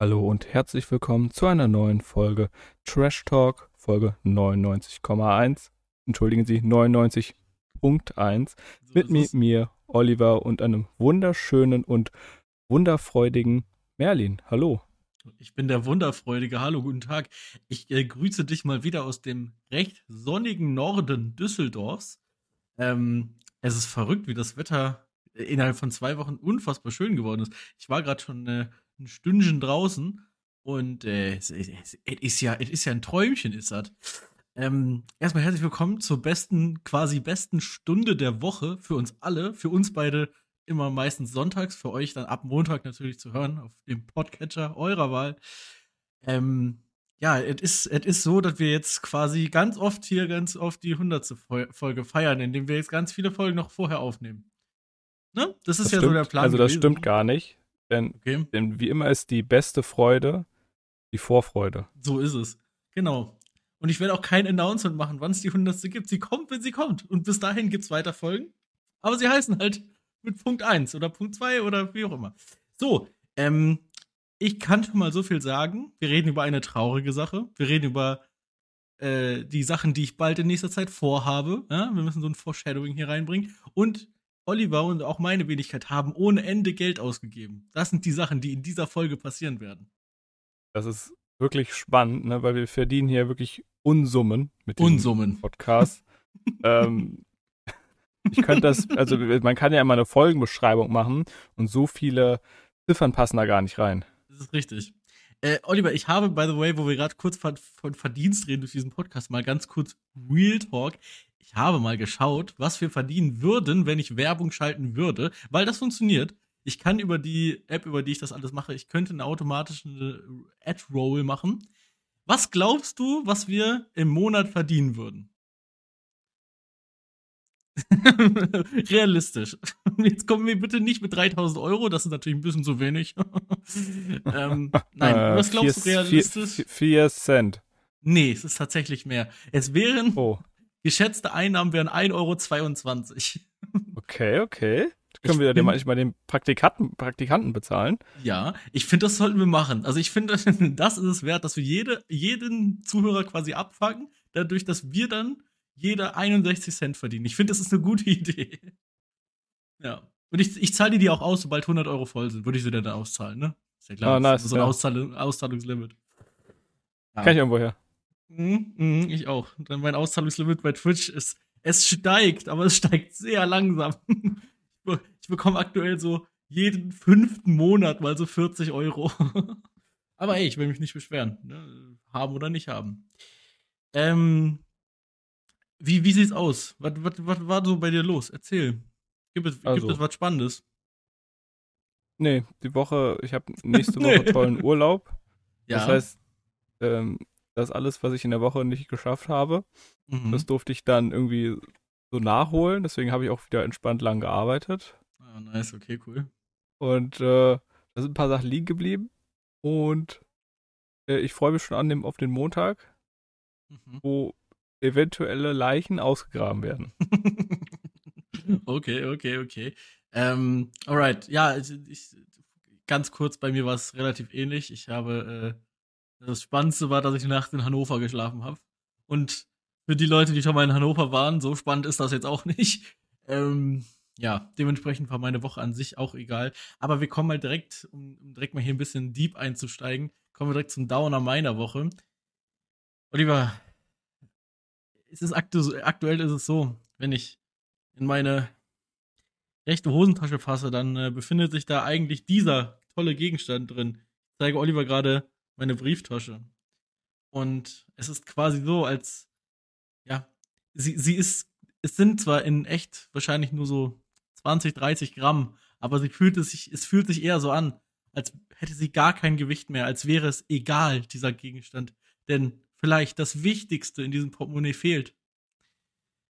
Hallo und herzlich willkommen zu einer neuen Folge Trash Talk, Folge 99,1. Entschuldigen Sie, 99.1. So Mit ist mir, Oliver und einem wunderschönen und wunderfreudigen Merlin. Hallo. Ich bin der wunderfreudige. Hallo, guten Tag. Ich äh, grüße dich mal wieder aus dem recht sonnigen Norden Düsseldorfs. Ähm, es ist verrückt, wie das Wetter innerhalb von zwei Wochen unfassbar schön geworden ist. Ich war gerade schon äh, ein Stündchen draußen und äh, es, es, es ist ja, es ist ja ein Träumchen, ist das. Ähm, erstmal herzlich willkommen zur besten, quasi besten Stunde der Woche für uns alle, für uns beide immer meistens sonntags, für euch dann ab Montag natürlich zu hören auf dem Podcatcher eurer Wahl. Ähm, ja, es ist, es ist so, dass wir jetzt quasi ganz oft hier ganz oft die 100. Fol- Folge feiern, indem wir jetzt ganz viele Folgen noch vorher aufnehmen. Ne? Das ist Das ja stimmt, so der Plan. Also das gewesen. stimmt gar nicht, denn, Okay, denn wie immer ist die beste Freude die Vorfreude. so ist es. Genau. Und ich werde auch kein Announcement machen, wann es die 100. gibt. Sie kommt, wenn sie kommt. Und bis dahin gibt es weiter Folgen. Aber sie heißen halt mit Punkt 1 oder Punkt 2 oder wie auch immer. So, ähm, ich kann schon mal so viel sagen. Wir reden über eine traurige Sache. Wir reden über äh, die Sachen, die ich bald in nächster Zeit vorhabe. Ja? Wir müssen so ein Foreshadowing hier reinbringen. Und Oliver und auch meine Wenigkeit haben ohne Ende Geld ausgegeben. Das sind die Sachen, die in dieser Folge passieren werden. Das ist wirklich spannend, ne, weil wir verdienen hier wirklich Unsummen mit diesem Unsummen. Podcast. ähm, ich könnte das, also man kann ja immer eine Folgenbeschreibung machen und so viele Ziffern passen da gar nicht rein. Das ist richtig. Äh, Oliver, ich habe, by the way, wo wir gerade kurz von, von Verdienst reden durch diesen Podcast, mal ganz kurz Real Talk. Ich habe mal geschaut, was wir verdienen würden, wenn ich Werbung schalten würde, weil das funktioniert. Ich kann über die App, über die ich das alles mache, ich könnte eine automatische Ad-Roll machen. Was glaubst du, was wir im Monat verdienen würden? Realistisch. Jetzt kommen wir bitte nicht mit 3000 Euro, das ist natürlich ein bisschen zu wenig. ähm, nein, Äh, was glaubst du vier- realistisch? Vier, vier Cent. Nee, es ist tatsächlich mehr. Es wären, Oh, geschätzte Einnahmen wären 1,22 Euro. okay, okay. Können Ich wir den manchmal den Praktikanten, Praktikanten bezahlen? Ja, ich finde, das sollten wir machen. Also ich finde, das ist es wert, dass wir jede, jeden Zuhörer quasi abfangen, dadurch, dass wir dann jeder 61 Cent verdienen. Ich finde, das ist eine gute Idee. Ja. Und ich, ich zahle dir die auch aus, sobald 100 Euro voll sind. Würde ich sie dir dann auszahlen, ne? Ist ja klar, Ah, das nice, ist so ein ja. Auszahl Auszahlungslimit. Ja. Kann ich irgendwo her. Mhm, mhm, ich auch. Dann mein Auszahlungslimit bei Twitch ist, es steigt, aber es steigt sehr langsam. Ich be- ich bekomme aktuell so jeden fünften Monat mal so 40 Euro. aber ey, ich will mich nicht beschweren. Ne? Haben oder nicht haben. Ähm, wie, wie sieht's aus? Was, was, was war so bei dir los? Erzähl. Gibt es, Also. gibt es was Spannendes? Nee, die Woche, ich habe nächste Nee. Woche tollen Urlaub. Ja. Das heißt, ähm, das alles, was ich in der Woche nicht geschafft habe, mhm. das durfte ich dann irgendwie so nachholen. Deswegen habe ich auch wieder entspannt lang gearbeitet. ah, nice, okay, cool. Und äh, da sind ein paar Sachen liegen geblieben. Und äh, ich freue mich schon an dem, auf den Montag, Mhm. wo eventuelle Leichen ausgegraben werden. okay, okay, okay. Ähm, alright, ja, ich, ich, ganz kurz, bei mir war es relativ ähnlich. Ich habe, äh, das Spannendste war, dass ich die Nacht in Hannover geschlafen habe. Und für die Leute, die schon mal in Hannover waren, so spannend ist das jetzt auch nicht. Ähm, ja, dementsprechend war meine Woche an sich auch egal. Aber wir kommen mal direkt, um, direkt mal hier ein bisschen deep einzusteigen, kommen wir direkt zum Downer meiner Woche. Oliver, ist aktu aktuell ist es so, wenn ich in meine rechte Hosentasche fasse, dann äh, befindet sich da eigentlich dieser tolle Gegenstand drin. Ich zeige Oliver gerade meine Brieftasche. Und es ist quasi so, als, ja, sie, sie ist, es sind zwar in echt wahrscheinlich nur so 20, 30 Gramm, aber sie fühlt es sich, es fühlt sich eher so an, als hätte sie gar kein Gewicht mehr, als wäre es egal, dieser Gegenstand. Denn vielleicht das Wichtigste in diesem Portemonnaie fehlt.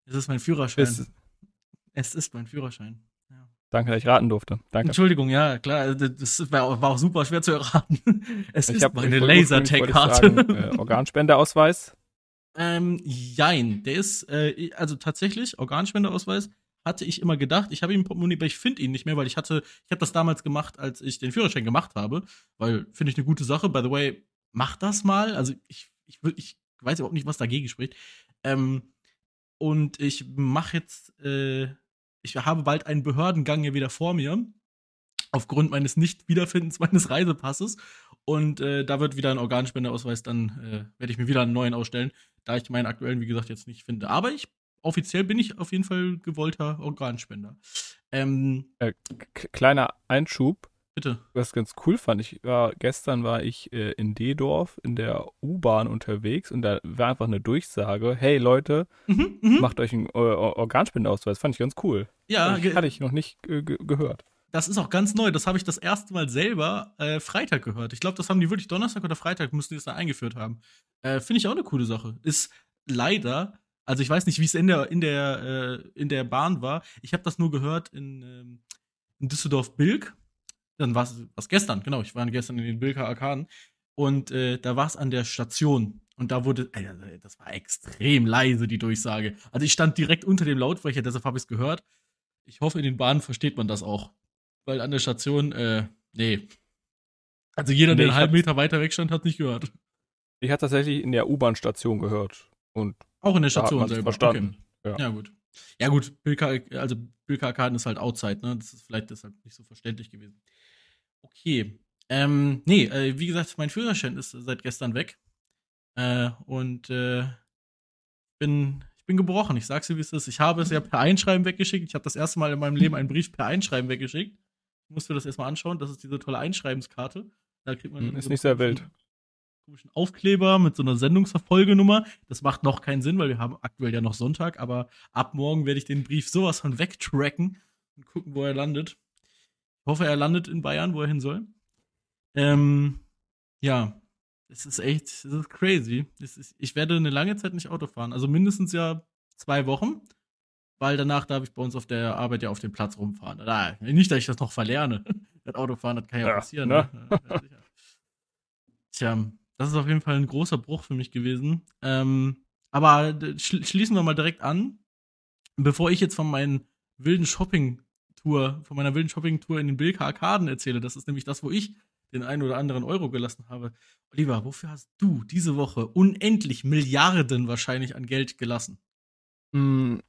Es ist mein Führerschein. Ist, Es ist mein Führerschein. Danke, dass ich raten durfte. Danke. Entschuldigung, ja, klar, also das war auch, war auch super schwer zu erraten. Es Ich ist hab- meine Lasertag-Karte. Äh, Organspendeausweis. ähm, jein, der ist, äh, also tatsächlich, Organspendeausweis hatte ich immer gedacht, ich habe ihn im Portemonnaie, aber ich finde ihn nicht mehr, weil ich hatte, ich habe das damals gemacht, als ich den Führerschein gemacht habe, weil finde ich eine gute Sache. By the way, mach das mal. Also ich, ich, ich weiß überhaupt nicht, was dagegen spricht. Ähm, und ich mache jetzt, äh, ich habe bald einen Behördengang hier wieder vor mir, aufgrund meines Nicht-Wiederfindens meines Reisepasses. Und äh, da wird wieder ein Organspendeausweis, dann äh, werde ich mir wieder einen neuen ausstellen, da ich meinen aktuellen, wie gesagt, jetzt nicht finde. Aber ich, offiziell bin ich auf jeden Fall gewollter Organspender. Ähm, äh, kleiner Einschub. Bitte. Was ganz cool fand, ich war, gestern war ich äh, in Dedorf in der U-Bahn unterwegs und da war einfach eine Durchsage, hey Leute, mhm, mhm. macht euch einen Organspendeausweis. Fand ich ganz cool. Ja. Das hatte ich noch nicht äh, gehört. Das ist auch ganz neu. Das habe ich das erste Mal selber äh, Freitag gehört. Ich glaube, das haben die wirklich Donnerstag oder Freitag müssen die das da eingeführt haben. Äh, Finde ich auch eine coole Sache. Ist leider, also ich weiß nicht, wie es in der, in der, äh, in der Bahn war. Ich habe das nur gehört in, ähm, in Düsseldorf-Bilk dann war es gestern, genau, ich war gestern in den Bilker Arkaden und äh, da war es an der Station und da wurde, äh, das war extrem leise, die Durchsage. Also ich stand direkt unter dem Lautsprecher, deshalb habe ich es gehört. Ich hoffe, in den Bahnen versteht man das auch. Weil an der Station, äh, nee. Also jeder, nee, der einen halben Meter weiter weg stand, hat nicht gehört. Ich hatte tatsächlich in der U-Bahn-Station gehört. Und auch in der Station selber. Verstanden. Okay. Ja. ja. gut. Ja, gut, Bilka, also Bilka Arkaden ist halt outside, ne? Das ist vielleicht deshalb nicht so verständlich gewesen. Okay. Ähm, nee, äh, wie gesagt, mein Führerschein ist seit gestern weg. Äh, und äh, bin, ich bin gebrochen. Ich sag's dir, wie es ist. Ich habe es ja per Einschreiben weggeschickt. Ich habe das erste Mal in meinem Leben einen Brief per Einschreiben weggeschickt. Ich musste das erstmal anschauen. Das ist diese tolle Einschreibenskarte. Da kriegt man. Hm, ist so nicht sehr wild. Komischen Aufkleber mit so einer Sendungsverfolgenummer. Das macht noch keinen Sinn, weil wir haben aktuell ja noch Sonntag, aber ab morgen werde ich den Brief sowas von wegtracken und gucken, wo er landet hoffe, er landet in Bayern, wo er hin soll. Ähm, ja, es ist echt, es ist crazy. Es ist, ich werde eine lange Zeit nicht Auto fahren. Also mindestens ja zwei Wochen, weil danach darf ich bei uns auf der Arbeit ja auf dem Platz rumfahren. Da, nicht, dass ich das noch verlerne. Das Autofahren, das kann ja, ja passieren. Ne? Ne? Tja, das ist auf jeden Fall ein großer Bruch für mich gewesen. Ähm, aber schließen wir mal direkt an. Bevor ich jetzt von meinen wilden Shopping Tour, von meiner wilden Shopping-Tour in den Bilka Arkaden erzähle. Das ist nämlich das, wo ich den einen oder anderen Euro gelassen habe. Oliver, wofür hast du diese Woche unendlich Milliarden wahrscheinlich an Geld gelassen? Hm,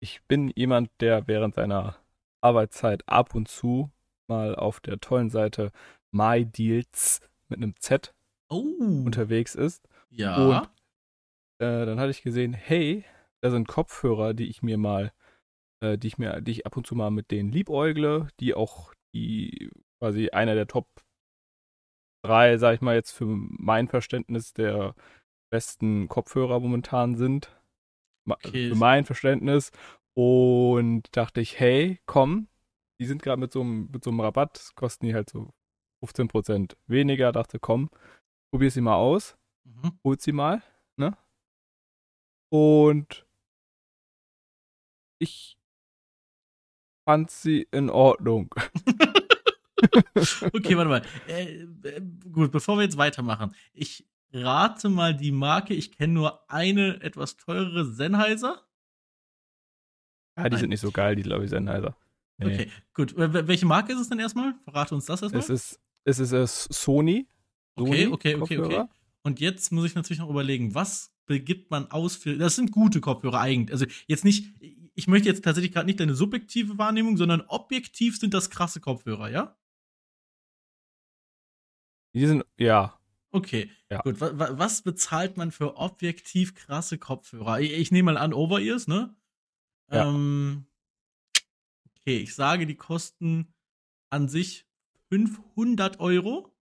ich bin jemand, der während seiner Arbeitszeit ab und zu mal auf der tollen Seite MyDeals mit einem Z oh. unterwegs ist. Ja. Und äh, dann hatte ich gesehen, hey, da sind Kopfhörer, die ich mir mal äh, die ich mir, die ich ab und zu mal mit denen liebäugle, die auch die quasi einer der Top drei, sag ich mal jetzt für mein Verständnis der besten Kopfhörer momentan sind. Okay. Für mein Verständnis. Und dachte ich, hey, komm, die sind gerade mit so einem mit so einem Rabatt, kosten die halt so 15% weniger. Dachte, komm, probier sie mal aus. Mhm. Hol sie mal, ne? Und ich fand sie in Ordnung. okay, warte mal. Äh, äh, gut, bevor wir jetzt weitermachen. Ich rate mal die Marke. Ich kenne nur eine etwas teurere Sennheiser. Ja, die Nein. sind nicht so geil, die glaube ich Sennheiser. Nee. Okay, gut. Welche Marke ist es denn erstmal? Verrate uns das erstmal. Es ist, es ist es Sony. Sony. Okay, okay, okay, okay. Und jetzt muss ich natürlich noch überlegen, was begibt man aus für. Das sind gute Kopfhörer eigentlich. Also jetzt nicht, ich möchte jetzt tatsächlich gerade nicht deine subjektive Wahrnehmung, sondern objektiv sind das krasse Kopfhörer, ja? Die sind, ja. Okay, ja. gut. Was, was bezahlt man für objektiv krasse Kopfhörer? Ich, ich nehme mal an, Over-Ears, ne? Ja. Ähm, okay, ich sage, die kosten an sich 500 Euro.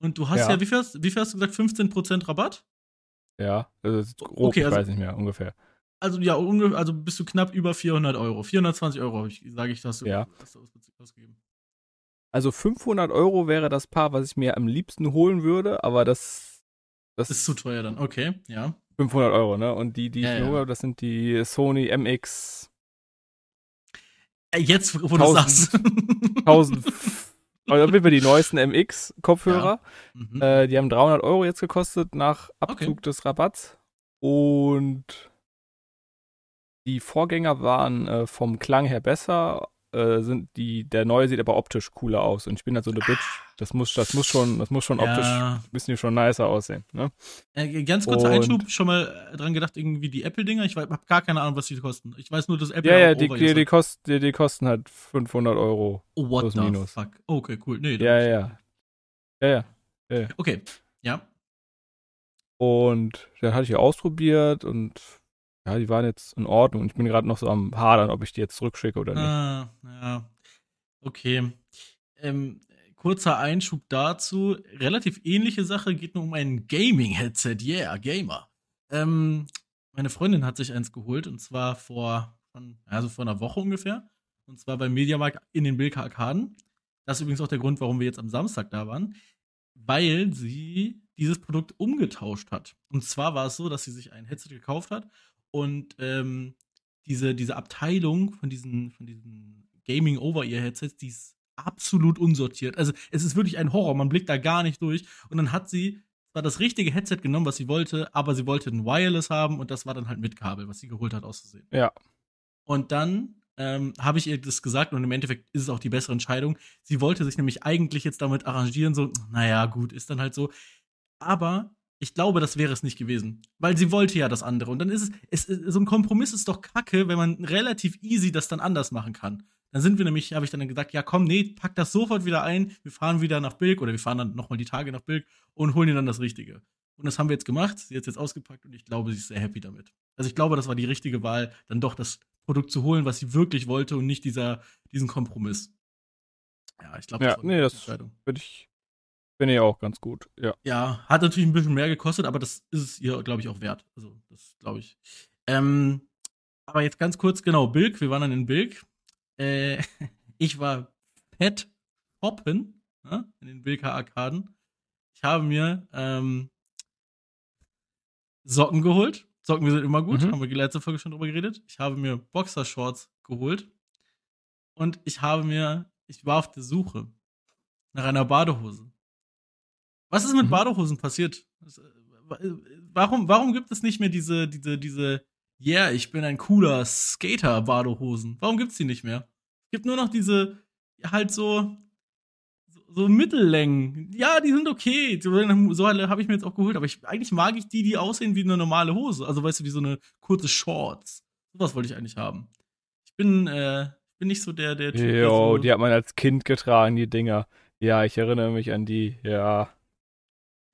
Und du hast ja, ja wie, viel hast, wie viel hast du gesagt? 15% Rabatt? Ja, also grob, okay, also, ich weiß nicht mehr, ungefähr. Also ja, also bist du knapp über 400 Euro. 420 Euro, sage ich, hast du, ja. hast du ausgegeben. Also 500 Euro wäre das Paar, was ich mir am liebsten holen würde, aber das, das ist zu teuer dann. Okay, ja. 500 Euro, ne? Und die, die ja, ich ja. hole, das sind die Sony MX. Äh, jetzt, wo 1000, du sagst. 1000. Also wir die neuesten MX-Kopfhörer. Ja. Mhm. Äh, die haben 300 Euro jetzt gekostet nach Abzug okay. des Rabatts. Und die Vorgänger waren äh, vom Klang her besser, äh, sind die, der neue sieht aber optisch cooler aus. Und ich bin halt so eine Bitch. Das muss, das muss schon, das muss schon Ja. optisch ein bisschen schon nicer aussehen. Ne? Äh, ganz kurzer Und- Einschub, schon mal äh, dran gedacht, irgendwie die Apple-Dinger. Ich habe gar keine Ahnung, was die kosten. Ich weiß nur, dass Apple Ja, ja, die, die, die, kosten, die, die kosten halt 500 Euro. Oh, what plus the minus. fuck. Okay, cool. Nee, dann- Ja, ja. Ja, ja. Okay, ja. Und dann hatte ich ja ausprobiert und ja, die waren jetzt in Ordnung. Und ich bin gerade noch so am Hadern, ob ich die jetzt zurückschicke oder nicht. Ah, ja. Okay. Ähm, kurzer Einschub dazu. Relativ ähnliche Sache, geht nur um ein Gaming-Headset. Yeah, Gamer. Ähm, meine Freundin hat sich eins geholt und zwar vor, also vor einer Woche ungefähr. Und zwar beim Mediamarkt in den Bilka Arkaden. Das ist übrigens auch der Grund, warum wir jetzt am Samstag da waren. Weil sie dieses Produkt umgetauscht hat. Und zwar war es so, dass sie sich ein Headset gekauft hat und ähm, diese, diese Abteilung von diesen, von diesen Gaming-Over-Ear-Headsets, die ist absolut unsortiert. Also es ist wirklich ein Horror, man blickt da gar nicht durch. Und dann hat sie zwar das richtige Headset genommen, was sie wollte, aber sie wollte ein Wireless haben und das war dann halt mit Kabel, was sie geholt hat, auszusehen. Ja. Und dann ähm, habe ich ihr das gesagt und im Endeffekt ist es auch die bessere Entscheidung. Sie wollte sich nämlich eigentlich jetzt damit arrangieren, so, naja, gut, ist dann halt so. Aber ich glaube, das wäre es nicht gewesen. Weil sie wollte ja das andere. Und dann ist es, es so ein Kompromiss ist doch kacke, wenn man relativ easy das dann anders machen kann. Dann sind wir nämlich, habe ich dann gesagt, ja komm, nee, pack das sofort wieder ein. Wir fahren wieder nach Bilk oder wir fahren dann nochmal die Tage nach Bilk und holen dir dann das Richtige. Und das haben wir jetzt gemacht. Sie hat es jetzt ausgepackt und ich glaube, sie ist sehr happy damit. Also ich glaube, das war die richtige Wahl, dann doch das Produkt zu holen, was sie wirklich wollte und nicht dieser, diesen Kompromiss. Ja, ich glaube, Ja, war eine nee, das Entscheidung. finde ich, finde ich auch ganz gut. Ja. Ja, hat natürlich ein bisschen mehr gekostet, aber das ist es ihr, glaube ich, auch wert. Also, das glaube ich. Ähm, aber jetzt ganz kurz, genau, Bilk, wir waren dann in Bilk. Äh, ich war fett hoppen ne, in den Bilker Arkaden. Ich habe mir ähm, Socken geholt. Socken sind immer gut, Mhm. haben wir die letzte Folge schon drüber geredet. Ich habe mir Boxershorts geholt. Und ich habe mir, ich war auf der Suche nach einer Badehose. Was ist mit Mhm. Badehosen passiert? Äh, wa- Warum, warum gibt es nicht mehr diese, diese, diese, yeah, ich bin ein cooler Skater-Badehosen? Warum gibt's die nicht mehr? Es gibt nur noch diese, halt so, so, Mittellängen. Ja, die sind okay. So, habe ich mir jetzt auch geholt, aber ich, eigentlich mag ich die, die aussehen wie eine normale Hose. Also, weißt du, wie so eine kurze Shorts. Sowas wollte ich eigentlich haben. Ich bin, äh, bin nicht so der, der Typ, der Jo, so, die hat man als Kind getragen, die Dinger. Ja, ich erinnere mich an die. Ja.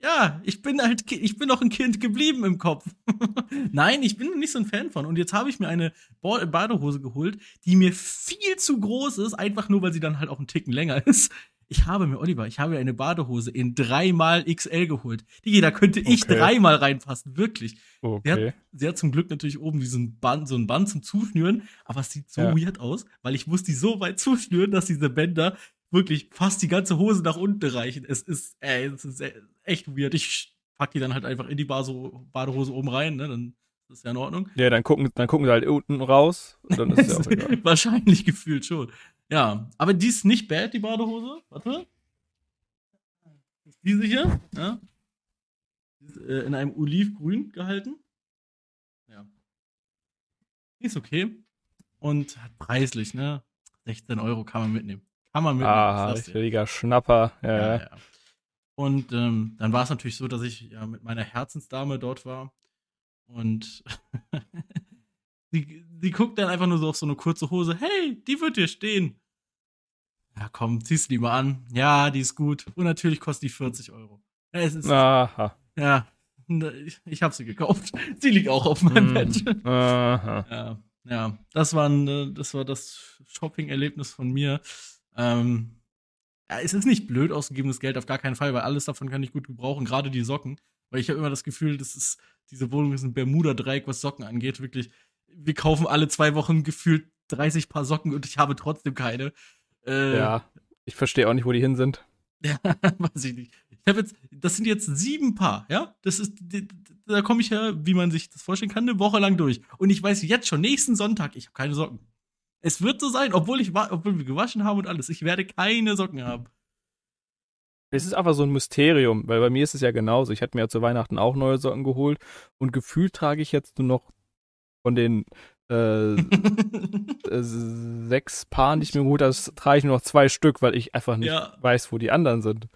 Ja, ich bin halt, ich bin noch ein Kind geblieben im Kopf. Nein, ich bin nicht so ein Fan von. Und jetzt habe ich mir eine Badehose geholt, die mir viel zu groß ist, einfach nur, weil sie dann halt auch einen Ticken länger ist. Ich habe mir, Oliver, ich habe mir eine Badehose in dreimal XL geholt. Die, da könnte ich Okay. dreimal reinpassen, wirklich. Okay. Sie hat zum Glück natürlich oben diesen Band, so ein Band zum Zuschnüren, aber es sieht so Ja. weird aus, weil ich muss die so weit zuschnüren, dass diese Bänder wirklich fast die ganze Hose nach unten reichen. Es ist, ey, es ist e- echt weird. Ich pack die dann halt einfach in die Base- Badehose oben rein, ne? Dann ist das ja in Ordnung. Ja, dann gucken, dann gucken sie halt unten raus und dann ist ja auch egal. Wahrscheinlich gefühlt schon. Ja, aber die ist nicht bad, die Badehose. Warte. Ist diese hier, ja. Die ist, äh, in einem Olivgrün gehalten. Ja. Die ist okay. Und hat preislich, ne? 16 Euro kann man mitnehmen. Kann man mitnehmen. Ah, richtiger Schnapper. Ja, Ja, ja. Und ähm, dann war es natürlich so, dass ich ja mit meiner Herzensdame dort war. Und sie, sie guckt dann einfach nur so auf so eine kurze Hose. Hey, die wird dir stehen. Ja, komm, zieh's die mal an. Ja, die ist gut. Und natürlich kostet die 40 Euro. Ja, es ist, Aha. ja ich, habe sie gekauft. Sie liegt auch auf meinem Mm. Bett. Aha. Ja, ja, das war, ein, äh, das war das Shopping-Erlebnis von mir. Ähm, ja, es ist nicht blöd ausgegebenes Geld, auf gar keinen Fall, weil alles davon kann ich gut gebrauchen, gerade die Socken. Weil ich habe immer das Gefühl, das ist, diese Wohnung ist ein Bermuda-Dreieck, was Socken angeht. Wirklich, wir kaufen alle zwei Wochen gefühlt 30 Paar Socken und ich habe trotzdem keine. Äh, Ja. Ich verstehe auch nicht, wo die hin sind. ja, weiß ich nicht. Ich habe jetzt, das sind jetzt sieben Paar, ja? Das ist, da komme ich ja, wie man sich das vorstellen kann, eine Woche lang durch. Und ich weiß jetzt schon, nächsten Sonntag, ich habe keine Socken. Es wird so sein, obwohl ich, obwohl wir gewaschen haben und alles. Ich werde keine Socken haben. Es ist einfach so ein Mysterium, weil bei mir ist es ja genauso. Ich hatte mir ja zu Weihnachten auch neue Socken geholt und gefühlt trage ich jetzt nur noch von den äh, äh, sechs Paar nicht mehr gut, das trage ich nur noch zwei Stück, weil ich einfach nicht Ja. weiß, wo die anderen sind.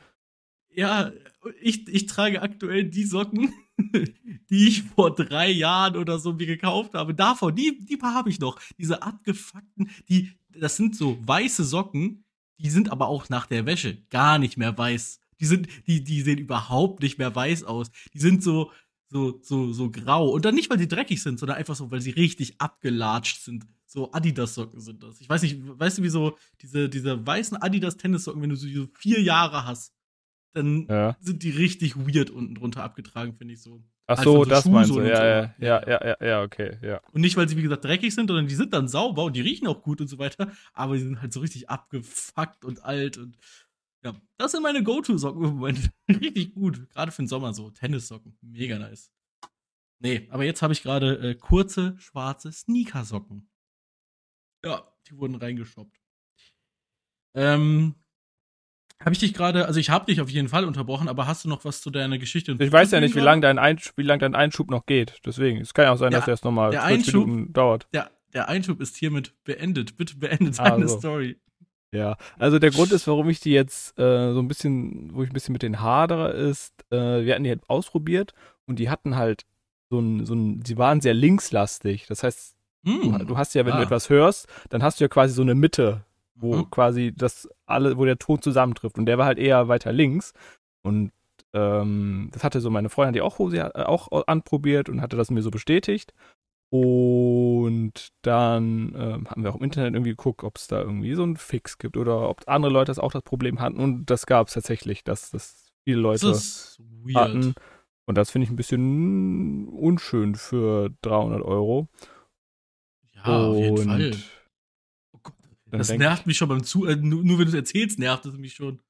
Ja, ich, ich trage aktuell die Socken, die ich vor drei Jahren oder so mir gekauft habe. Davon, die, die paar habe ich noch. Diese abgefuckten, die, das sind so weiße Socken, die sind aber auch nach der Wäsche gar nicht mehr weiß. Die sind, die, die sehen überhaupt nicht mehr weiß aus. Die sind so, so, so, so grau. Und dann nicht, weil sie dreckig sind, sondern einfach so, weil sie richtig abgelatscht sind. So Adidas-Socken sind das. Ich weiß nicht, weißt du, wie so diese, diese weißen Adidas-Tennissocken, wenn du so vier Jahre hast, dann Ja. sind die richtig weird unten drunter abgetragen, finde ich so. Ach Also so, so das meinst du. Ja, so. ja, ja, ja, ja, ja, okay, ja. Und nicht, weil sie, wie gesagt, dreckig sind, sondern die sind dann sauber und die riechen auch gut und so weiter, aber die sind halt so richtig abgefuckt und alt und ja, das sind meine Go-To-Socken im Moment. richtig gut. Gerade für den Sommer so. Tennissocken. Mega nice. Nee, aber jetzt habe ich gerade äh, kurze, schwarze Sneakersocken. Ja, die wurden reingeshoppt. Ähm, habe ich dich gerade, also ich habe dich auf jeden Fall unterbrochen, aber hast du noch was zu deiner Geschichte? Ich weiß ja nicht, wie hinzuzufügen lang dein, wie lang dein Einschub noch geht. Deswegen, es kann ja auch sein, Der- dass der jetzt nochmal 40 Einschub- Minuten dauert. Der, der Einschub ist hiermit beendet. Bitte beendet deine so. Story. Ja, also der Grund ist, warum ich die jetzt äh, so ein bisschen, wo ich ein bisschen mit denen hadere, ist, äh, wir hatten die halt ausprobiert und die hatten halt so ein, so ein, sie waren sehr linkslastig. Das heißt, du, Hm. du hast ja, wenn Ah. du etwas hörst, dann hast du ja quasi so eine Mitte, wo Mhm. quasi das alle, wo der Ton zusammentrifft. Und der war halt eher weiter links. Und ähm, das hatte so meine Freundin, die auch Hose äh, auch anprobiert und hatte das mir so bestätigt. Und dann ähm, haben wir auch im Internet irgendwie geguckt, ob es da irgendwie so einen Fix gibt oder ob andere Leute das auch das Problem hatten. Und das gab es tatsächlich, dass das viele Das Leute ist weird. hatten. Und das finde ich ein bisschen unschön für 300 Euro. Ja, auf jeden Und Fall. Dann das nervt mich schon beim Zu. Äh, nur, nur wenn du es erzählst, nervt es mich schon.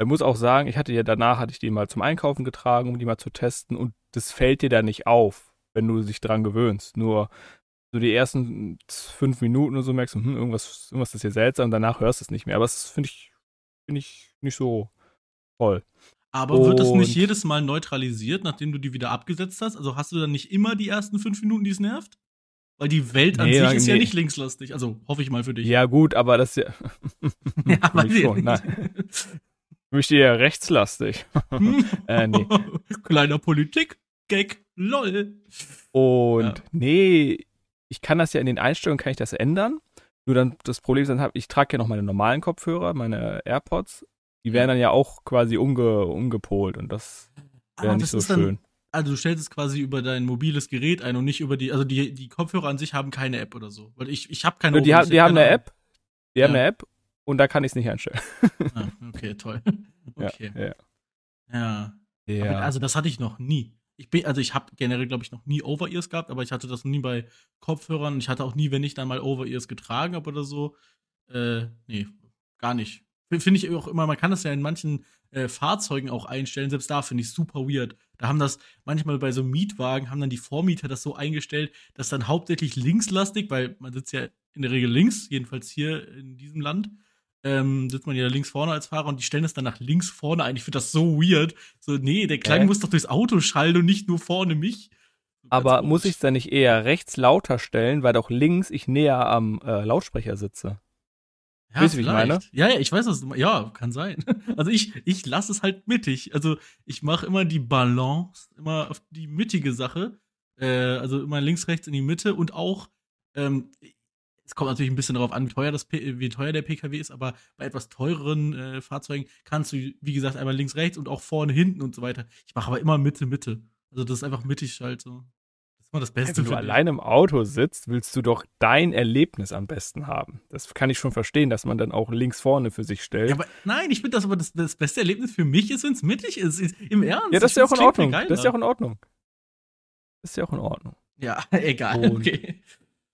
Ich muss auch sagen, ich hatte ja danach, hatte ich die mal zum Einkaufen getragen, um die mal zu testen und das fällt dir da nicht auf, wenn du dich dran gewöhnst. Nur so die ersten fünf Minuten oder so merkst du, hm, irgendwas, irgendwas ist hier seltsam und danach hörst du es nicht mehr. Aber das finde ich, finde ich nicht so toll. Aber wird es nicht jedes Mal neutralisiert, nachdem du die wieder abgesetzt hast? Also hast du dann nicht immer die ersten fünf Minuten, die es nervt? Weil die Welt an Nee, sich ist ja nee. nicht linkslastig. Also hoffe ich mal für dich. Ja, gut, aber das ist ja. ja weiß ich schon, nein. Für mich ja rechtslastig. Äh, nee. Kleiner Politik-Gag, lol. Und Ja. nee, ich kann das ja in den Einstellungen, kann ich das ändern. Nur dann das Problem ist, dann hab, ich trage ja noch meine normalen Kopfhörer, meine AirPods. Die werden dann ja auch quasi umge, umgepolt und das wäre Ah, nicht das so ist dann- schön. Also du stellst es quasi über dein mobiles Gerät ein und nicht über die, also die, die Kopfhörer an sich haben keine App oder so. Weil ich, ich habe keine Nur die, die haben eine App, die haben Ja. eine App und da kann ich es nicht einstellen. Ah, okay, toll. Okay. Ja, Ja. ja. Aber, also das hatte ich noch nie. Ich bin, also ich habe generell, glaube ich, noch nie Over-Ears gehabt, aber ich hatte das nie bei Kopfhörern. Ich hatte auch nie, wenn ich dann mal Over-Ears getragen habe oder so. Äh, nee, gar nicht. Finde ich auch immer, man kann das ja in manchen äh, Fahrzeugen auch einstellen. Selbst da finde ich super weird. Da haben das manchmal bei so Mietwagen, haben dann die Vormieter das so eingestellt, dass dann hauptsächlich linkslastig, weil man sitzt ja in der Regel links, jedenfalls hier in diesem Land, ähm, sitzt man ja links vorne als Fahrer und die stellen das dann nach links vorne ein. Ich finde das so weird. So, nee, der Klang Hä? muss doch durchs Auto schallen und nicht nur vorne mich. So aber muss ich es dann nicht eher rechts lauter stellen, weil doch links ich näher am äh, Lautsprecher sitze? Ja, Weißt du, wie ich meine? Ja, ja, ich weiß, was du meinst. Ja, kann sein. Also ich, ich lasse es halt mittig. Also ich mache immer die Balance, immer auf die mittige Sache. Äh, also immer links, rechts in die Mitte und auch, ähm, es kommt natürlich ein bisschen darauf an, wie teuer, das, wie teuer der PKW ist, aber bei etwas teureren äh, Fahrzeugen kannst du, wie gesagt, einmal links, rechts und auch vorne, hinten und so weiter. Ich mache aber immer Mitte, Mitte. Also das ist einfach mittig halt so. Das ist immer das Beste. Wenn du allein im Auto sitzt, willst du doch dein Erlebnis am besten haben. Das kann ich schon verstehen, dass man dann auch links vorne für sich stellt. Ja, aber nein, ich finde das aber das, das beste Erlebnis für mich ist, wenn es mittig ist. ist. Im Ernst. Ja, das ist ja auch in Ordnung. Das ist ja auch in Ordnung. Das ist ja auch in Ordnung. Ja, egal. Und- okay.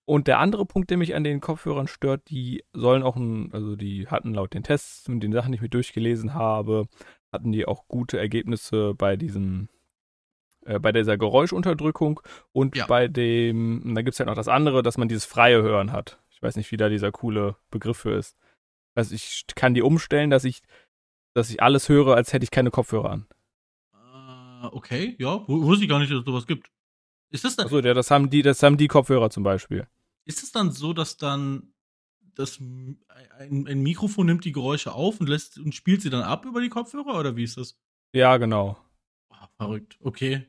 Und der andere Punkt, der mich an den Kopfhörern stört, die sollen auch, ein, also die hatten laut den Tests und den Sachen, die ich mir durchgelesen habe, hatten die auch gute Ergebnisse bei diesem, äh, bei dieser Geräuschunterdrückung und Ja. bei dem, da gibt es halt noch das andere, dass man dieses freie Hören hat. Ich weiß nicht, wie da dieser coole Begriff für ist. Also ich kann die umstellen, dass ich, dass ich alles höre, als hätte ich keine Kopfhörer an. Äh, okay, ja. Wusste ich gar nicht, dass es sowas gibt. Ist das da? Achso, ja, das haben die, das haben die Kopfhörer zum Beispiel. ist es dann so, dass dann das ein, ein, Mikrofon nimmt die Geräusche auf und lässt und spielt sie dann ab über die Kopfhörer oder wie ist das? Ja, genau. Oh, verrückt. Okay.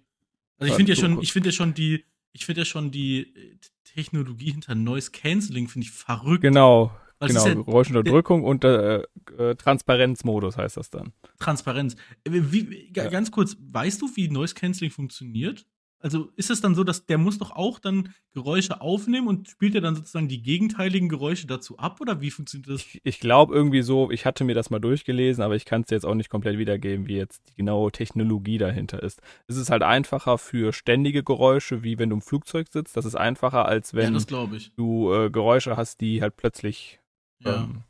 Also ich finde ja schon, ich finde ja schon die, ich finde ja schon die äh, Technologie hinter Noise Cancelling finde ich verrückt. Genau. Was genau, ja, Geräuschunterdrückung und äh, äh, Transparenzmodus heißt das dann. Transparenz. Äh, wie, wie, ja. Ganz kurz, weißt du, wie Noise Cancelling funktioniert? Also ist es dann so, dass der muss doch auch dann Geräusche aufnehmen und spielt er dann sozusagen die gegenteiligen Geräusche dazu ab oder wie funktioniert das? Ich, ich glaube irgendwie so, ich hatte mir das mal durchgelesen, aber ich kann es jetzt auch nicht komplett wiedergeben, wie jetzt die genaue Technologie dahinter ist. Es ist halt einfacher für ständige Geräusche, wie wenn du im Flugzeug sitzt. Das ist einfacher, als wenn ja, du äh, Geräusche hast, die halt plötzlich ja. ähm,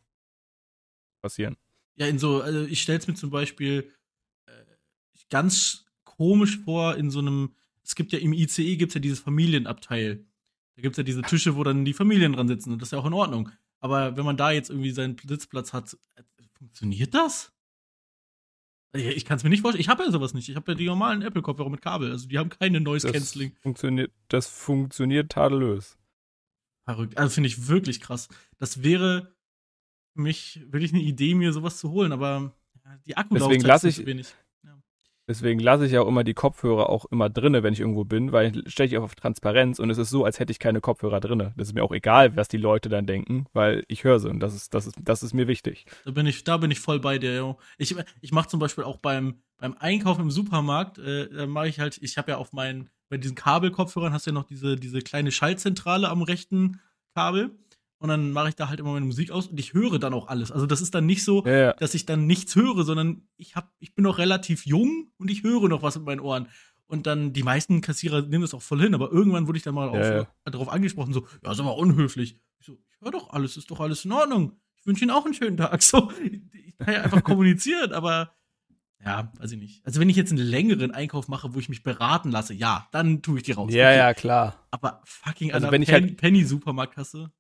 passieren. Ja, in so, also ich stelle es mir zum Beispiel äh, ganz komisch vor, in so einem es gibt ja im ICE gibt's ja dieses Familienabteil. Da gibt es ja diese Tische, wo dann die Familien dran sitzen und das ist ja auch in Ordnung. Aber wenn man da jetzt irgendwie seinen Sitzplatz hat, äh, funktioniert das? Ich kann es mir nicht vorstellen. Ich habe ja sowas nicht. Ich habe ja die normalen Apple-Kopfhörer mit Kabel. Also die haben keine Noise Cancelling. Das funktioniert, das funktioniert tadellos. Verrückt. Also finde ich wirklich krass. Das wäre für mich wirklich eine Idee, mir sowas zu holen, aber die Akkulaufzeit Deswegen lasse ich, zu wenig. Deswegen lasse ich ja auch immer die Kopfhörer auch immer drinne, wenn ich irgendwo bin, weil ich stelle ich auf Transparenz und es ist so, als hätte ich keine Kopfhörer drinne. Das ist mir auch egal, was die Leute dann denken, weil ich höre sie und das ist, das ist, das ist mir wichtig. Da bin ich, da bin ich voll bei dir. Jo. Ich, ich mache zum Beispiel auch beim, beim Einkaufen im Supermarkt, äh, mache ich halt, ich habe ja auf meinen, bei diesen Kabelkopfhörern hast du ja noch diese, diese kleine Schaltzentrale am rechten Kabel und dann mache ich da halt immer meine Musik aus und ich höre dann auch alles. Also das ist dann nicht so, ja, ja. dass ich dann nichts höre, sondern ich hab, ich bin noch relativ jung und ich höre noch was mit meinen Ohren. Und dann die meisten Kassierer nehmen das auch voll hin, aber irgendwann wurde ich dann mal ja, auf, darauf angesprochen, so, ja, ist aber unhöflich. Ich so, ich höre doch alles, ist doch alles in Ordnung. Ich wünsche Ihnen auch einen schönen Tag. So, ich kann ja einfach kommunizieren, aber ja, weiß ich nicht. Also wenn ich jetzt einen längeren Einkauf mache, wo ich mich beraten lasse, ja, dann tue ich die raus. Ja, okay. ja, klar. Aber fucking also wenn Pen ich halt Penny-Supermarktkasse.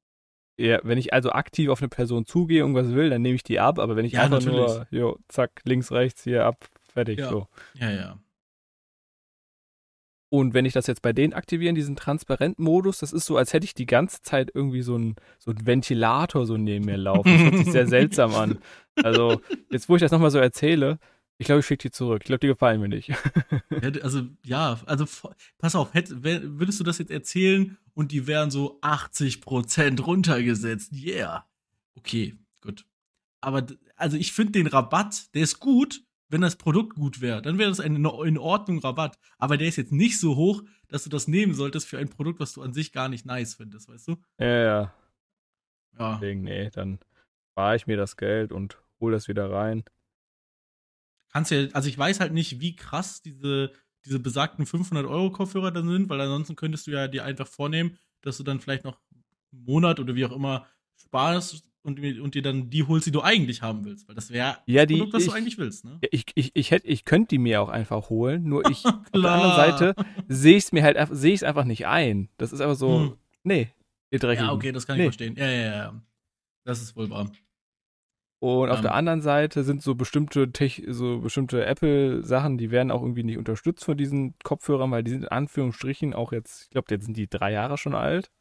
Ja, wenn ich also aktiv auf eine Person zugehe, irgendwas will, dann nehme ich die ab, aber wenn ich ja, einfach natürlich. nur, jo, zack, links, rechts, hier ab, fertig, ja. so. Ja, ja. Und wenn ich das jetzt bei denen aktivieren, diesen Transparent-Modus, das ist so, als hätte ich die ganze Zeit irgendwie so einen so Ventilator so neben mir laufen. Das hört sich sehr seltsam an. Also, jetzt wo ich das nochmal so erzähle, ich glaube, ich schicke die zurück. Ich glaube, die gefallen mir nicht. also, ja, also pass auf, hätt, würdest du das jetzt erzählen und die wären so 80% runtergesetzt? Yeah. Okay, gut. Aber also ich finde den Rabatt, der ist gut, wenn das Produkt gut wäre. Dann wäre das ein in Ordnung Rabatt. Aber der ist jetzt nicht so hoch, dass du das nehmen solltest für ein Produkt, was du an sich gar nicht nice findest, weißt du? Ja, ja. Ja. Deswegen, nee, dann spare ich mir das Geld und hole das wieder rein kannst ja, also ich weiß halt nicht, wie krass diese, diese besagten 500 Euro Kopfhörer dann sind, weil ansonsten könntest du ja dir einfach vornehmen, dass du dann vielleicht noch einen Monat oder wie auch immer sparst und, und dir dann die holst, die du eigentlich haben willst. Weil das wäre ja, das Produkt, was ich, du eigentlich willst. Ne? Ich, ich, ich, hätte, ich könnte die mir auch einfach holen, nur ich auf der anderen Seite sehe ich es mir halt sehe ich es einfach nicht ein. Das ist einfach so, hm. nee, ihr Dreckigen. Ja, okay, das kann ich nee. verstehen. Ja, ja, ja. Das ist wohl wahr. Und auf der anderen Seite sind so bestimmte Tech, so bestimmte Apple-Sachen, die werden auch irgendwie nicht unterstützt von diesen Kopfhörern, weil die sind in Anführungsstrichen auch jetzt, ich glaube, jetzt sind die drei Jahre schon alt.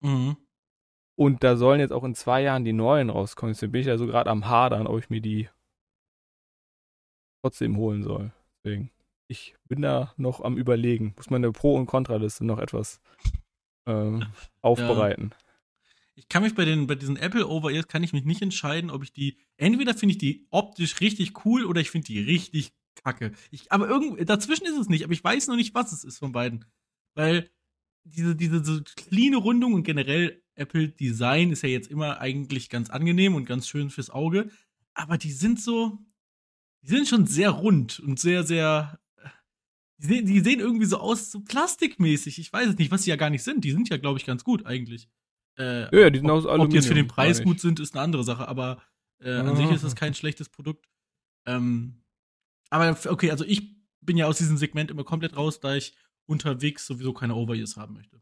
Mhm. Und da sollen jetzt auch in zwei Jahren die neuen rauskommen. Deswegen bin ich ja so gerade am Hadern, ob ich mir die trotzdem holen soll. Deswegen, ich bin da noch am Überlegen. Muss meine Pro- und Kontraliste noch etwas ähm, aufbereiten. Ja ich kann mich bei den bei diesen Apple Over-Ears kann ich mich nicht entscheiden, ob ich die entweder finde ich die optisch richtig cool oder ich finde die richtig kacke. Ich, aber irgend dazwischen ist es nicht, aber ich weiß noch nicht, was es ist von beiden, weil diese diese so cleane Rundung und generell Apple Design ist ja jetzt immer eigentlich ganz angenehm und ganz schön fürs Auge, aber die sind so die sind schon sehr rund und sehr sehr die sehen, die sehen irgendwie so aus, so plastikmäßig. Ich weiß es nicht, was sie ja gar nicht sind. Die sind ja, glaube ich, ganz gut eigentlich. Äh, ja, die sind ob, aus Aluminium. Ob die jetzt für den Preis gut sind, ist eine andere Sache, aber äh, an ah. sich ist das kein schlechtes Produkt. Ähm, aber okay, also ich bin ja aus diesem Segment immer komplett raus, da ich unterwegs sowieso keine Over-Ears haben möchte.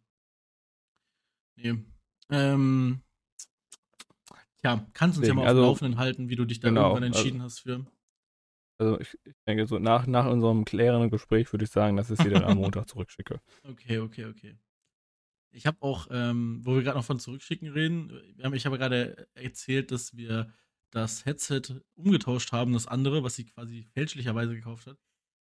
Nee. Ähm, ja, kannst uns Deswegen, ja mal auf also, dem Laufenden halten, wie du dich da genau, irgendwann entschieden also, hast für. Also ich, ich, denke, so nach, nach unserem klärenden Gespräch würde ich sagen, dass ich sie dann am Montag zurückschicke. Okay, okay, okay. Ich habe auch, ähm, wo wir gerade noch von zurückschicken reden, haben, ich habe gerade erzählt, dass wir das Headset umgetauscht haben, das andere, was sie quasi fälschlicherweise gekauft hat.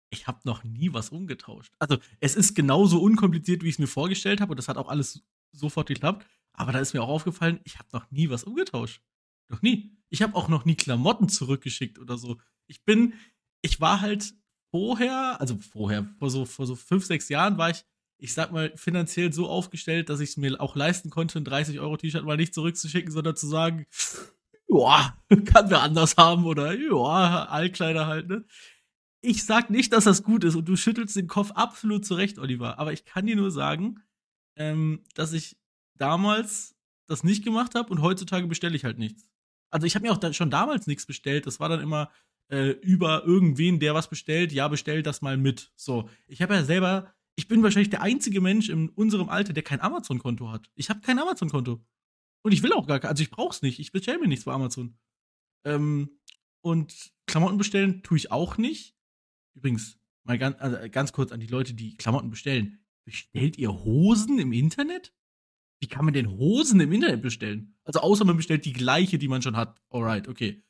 Ich habe noch nie was umgetauscht. Also, es ist genauso unkompliziert, wie ich es mir vorgestellt habe, und das hat auch alles sofort geklappt. Aber da ist mir auch aufgefallen, ich habe noch nie was umgetauscht. Noch nie. Ich habe auch noch nie Klamotten zurückgeschickt oder so. Ich bin, ich war halt vorher, also vorher, vor so, vor so fünf, sechs Jahren war ich, ich sag mal, finanziell so aufgestellt, dass ich es mir auch leisten konnte, ein 30-Euro-T-Shirt mal nicht zurückzuschicken, sondern zu sagen, ja, kann wer anders haben oder ja, Altkleider halt, ne? Ich sag nicht, dass das gut ist und du schüttelst den Kopf absolut zurecht, Oliver, aber ich kann dir nur sagen, ähm, dass ich damals das nicht gemacht habe und heutzutage bestelle ich halt nichts. Also ich habe mir auch da schon damals nichts bestellt. Das war dann immer äh, über irgendwen, der was bestellt. Ja, bestell das mal mit. So, ich habe ja selber, ich bin wahrscheinlich der einzige Mensch in unserem Alter, der kein Amazon-Konto hat. Ich habe kein Amazon-Konto. Und ich will auch gar kein, also ich brauch's nicht. Ich bestelle mir nichts bei Amazon. Ähm, und Klamotten bestellen tue ich auch nicht. Übrigens, mal ganz, also ganz kurz an die Leute, die Klamotten bestellen. Bestellt ihr Hosen im Internet? Wie kann man denn Hosen im Internet bestellen? Also außer man bestellt die gleiche, die man schon hat. Alright, okay.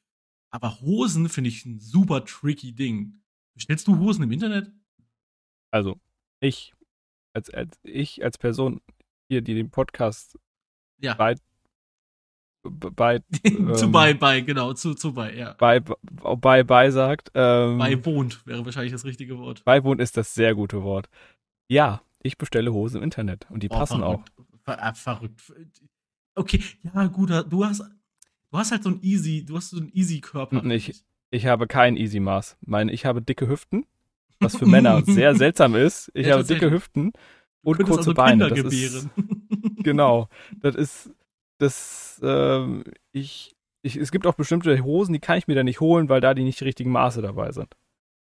Aber Hosen finde ich ein super tricky Ding. Bestellst du Hosen im Internet? Also, ich, als, als ich als Person hier, die den Podcast ja. bei, bei zu ähm, bei, bei, genau, zu, zu bei, ja. Bei, bei, bei sagt. Ähm, beiwohnt wäre wahrscheinlich das richtige Wort. Beiwohnt ist das sehr gute Wort. Ja, ich bestelle Hosen im Internet und die oh, passen verrückt. auch. Ver äh, verrückt. Okay, ja, gut, du hast, du hast halt so ein easy, du hast so ein easy Körper. Ich, ich habe kein easy Maß. Meine, ich habe dicke Hüften, was für Männer sehr seltsam ist. Ich ja, habe dicke Hüften und kurze also Beine. Das ist, genau, das ist das. Ähm, ich, ich, es gibt auch bestimmte Hosen, die kann ich mir da nicht holen, weil da die nicht die richtigen Maße dabei sind.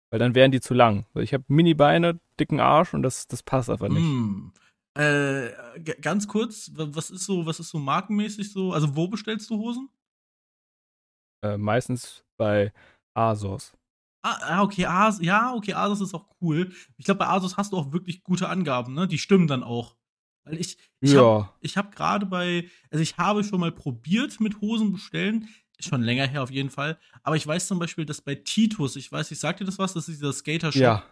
Weil dann wären die zu lang. Ich habe Mini-Beine, dicken Arsch und das, das passt einfach nicht. Mm. Äh, ganz kurz, was ist so, was ist so markenmäßig so? Also wo bestellst du Hosen? Äh, meistens bei ASOS. Ah, ah okay, As ja, okay, ASOS ist auch cool. Ich glaube, bei ASOS hast du auch wirklich gute Angaben, ne? Die stimmen dann auch. Weil ich, ich ja. habe hab gerade bei, also ich habe schon mal probiert mit Hosen bestellen, schon länger her auf jeden Fall. Aber ich weiß zum Beispiel, dass bei Titus, ich weiß, ich sag dir das was, das ist dieser Skater-Shop. Ja.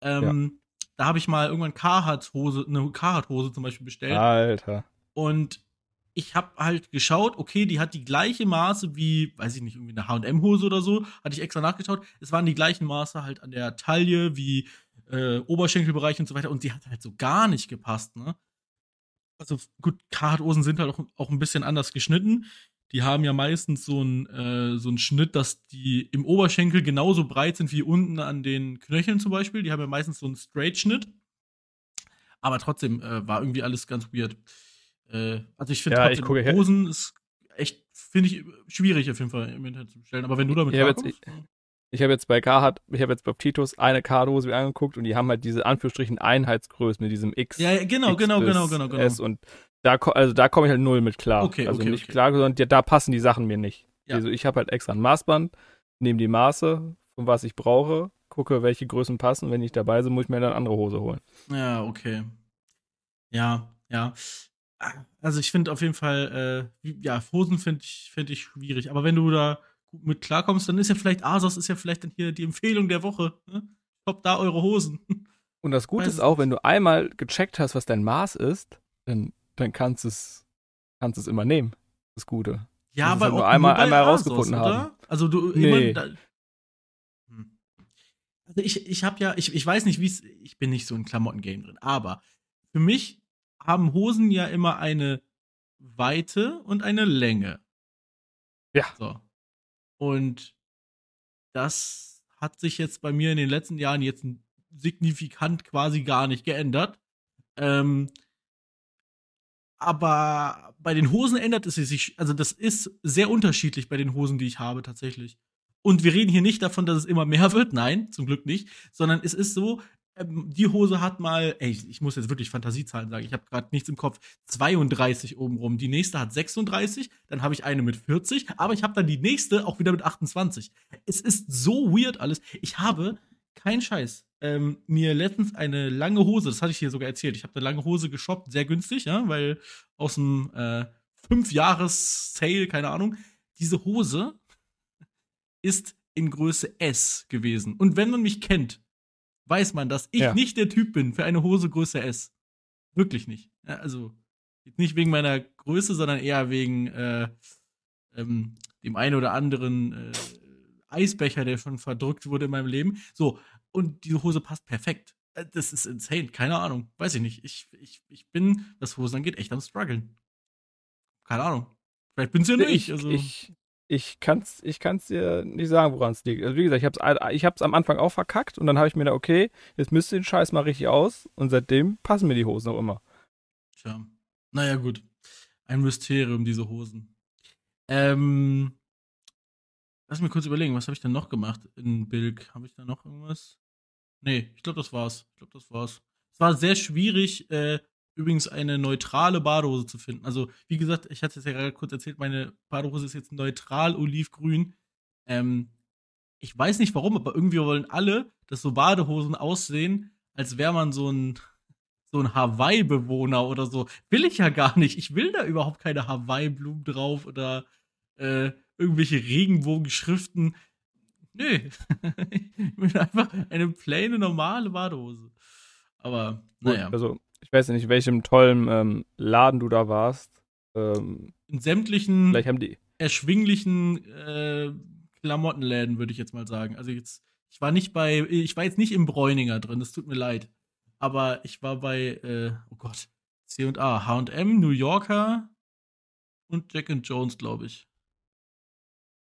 Ähm, ja. Da habe ich mal irgendwann Carhartt-Hose, eine Carhartt-Hose zum Beispiel bestellt. Alter. Und ich habe halt geschaut, okay, die hat die gleiche Maße wie, weiß ich nicht, irgendwie eine H&M-Hose oder so. Hatte ich extra nachgeschaut. Es waren die gleichen Maße halt an der Taille wie äh, Oberschenkelbereich und so weiter. Und die hat halt so gar nicht gepasst, ne? Also gut, Carhartt-Hosen sind halt auch, auch ein bisschen anders geschnitten die haben ja meistens so einen äh, so Schnitt, dass die im Oberschenkel genauso breit sind wie unten an den Knöcheln zum Beispiel. Die haben ja meistens so einen Straight-Schnitt. Aber trotzdem äh, war irgendwie alles ganz weird. Äh, also ich finde ja, trotzdem, Hosen ist echt, finde ich, schwierig auf jeden Fall im Internet zu bestellen. Aber wenn du damit klarkommst... Ich, ich habe jetzt bei Carhartt, ich habe jetzt bei Titus eine Cardhose mir angeguckt und die haben halt diese Anführungsstrichen Einheitsgröße mit diesem X. Ja, genau, X genau, genau, genau, genau. S und da, also da komme ich halt null mit klar. Okay, also okay, nicht okay. klar, sondern da passen die Sachen mir nicht. Ja. Also ich habe halt extra ein Maßband, nehme die Maße, von was ich brauche, gucke, welche Größen passen. Wenn ich dabei sind, muss ich mir dann andere Hose holen. Ja, okay. Ja, ja. Also ich finde auf jeden Fall, äh, ja, Hosen finde ich, find ich schwierig. Aber wenn du da gut mit klarkommst, dann ist ja vielleicht Asos ist ja vielleicht dann hier die Empfehlung der Woche. Ne? Top da eure Hosen. Und das Gute ist auch, wenn du einmal gecheckt hast, was dein Maß ist, dann dann kannst du es kannst es immer nehmen. Das Gute. Ja, aber halt nur einmal, einmal herausgefunden Asos, haben. Also du nee. immer, da, hm. Also ich, ich habe ja, ich, ich weiß nicht, wie es, ich bin nicht so ein Klamotten-Game drin, aber für mich haben Hosen ja immer eine Weite und eine Länge. Ja. So. Und das hat sich jetzt bei mir in den letzten Jahren jetzt signifikant quasi gar nicht geändert. Ähm, aber bei den Hosen ändert es sich, also das ist sehr unterschiedlich bei den Hosen, die ich habe tatsächlich. Und wir reden hier nicht davon, dass es immer mehr wird, nein, zum Glück nicht, sondern es ist so, ähm, die Hose hat mal, ey, ich muss jetzt wirklich Fantasiezahlen sagen, ich habe gerade nichts im Kopf, 32 obenrum, die nächste hat 36, dann habe ich eine mit 40, aber ich habe dann die nächste auch wieder mit 28. Es ist so weird alles. Ich habe, kein Scheiß, ähm, mir letztens eine lange Hose, das hatte ich dir sogar erzählt, ich habe eine lange Hose geshoppt, sehr günstig, ja, weil aus dem äh, Fünf-Jahres-Sale, keine Ahnung, diese Hose ist in Größe S gewesen. Und wenn man mich kennt, weiß man, dass ich Ja. nicht der Typ bin für eine Hose Größe S. Wirklich nicht. Also, nicht wegen meiner Größe, sondern eher wegen äh, ähm, dem einen oder anderen äh, Eisbecher, der schon verdrückt wurde in meinem Leben. So, und diese Hose passt perfekt. Äh, Das ist insane, keine Ahnung. Weiß ich nicht. Ich, ich, ich bin, was Hosen angeht, echt am struggeln. Keine Ahnung. Vielleicht bin's ja nicht. ich, also, ich, ich kann's, ich kann's dir nicht sagen, woran es liegt. Also wie gesagt, ich hab's, ich am Anfang auch verkackt und dann habe ich mir da, okay, jetzt müsste den Scheiß mal richtig aus und seitdem passen mir die Hosen auch immer. Tja. Naja, gut. Ein Mysterium, diese Hosen. Ähm. Lass mich kurz überlegen, was habe ich denn noch gemacht in Bilk? Habe ich da noch irgendwas? Nee, ich glaube, das war's. Ich glaube, das war's. Es war sehr schwierig, äh, übrigens eine neutrale Badehose zu finden. Also, wie gesagt, ich hatte es ja gerade kurz erzählt, meine Badehose ist jetzt neutral olivgrün. Ähm, ich weiß nicht warum, aber irgendwie wollen alle, dass so Badehosen aussehen, als wäre man so ein so ein Hawaii-Bewohner oder so. Will ich ja gar nicht. Ich will da überhaupt keine Hawaii-Blumen drauf oder äh, irgendwelche Regenbogenschriften. Nö. ich will einfach eine plaine, normale Badehose. Aber, naja. Also, ich weiß ja nicht, in welchem tollen ähm, Laden du da warst. Ähm, In sämtlichen vielleicht haben die. erschwinglichen äh, Klamottenläden, würde ich jetzt mal sagen. Also jetzt, ich war nicht bei, ich war jetzt nicht im Bräuninger drin, das tut mir leid. Aber ich war bei, äh, oh Gott, C&A, H&M, New Yorker und Jack and Jones, glaube ich.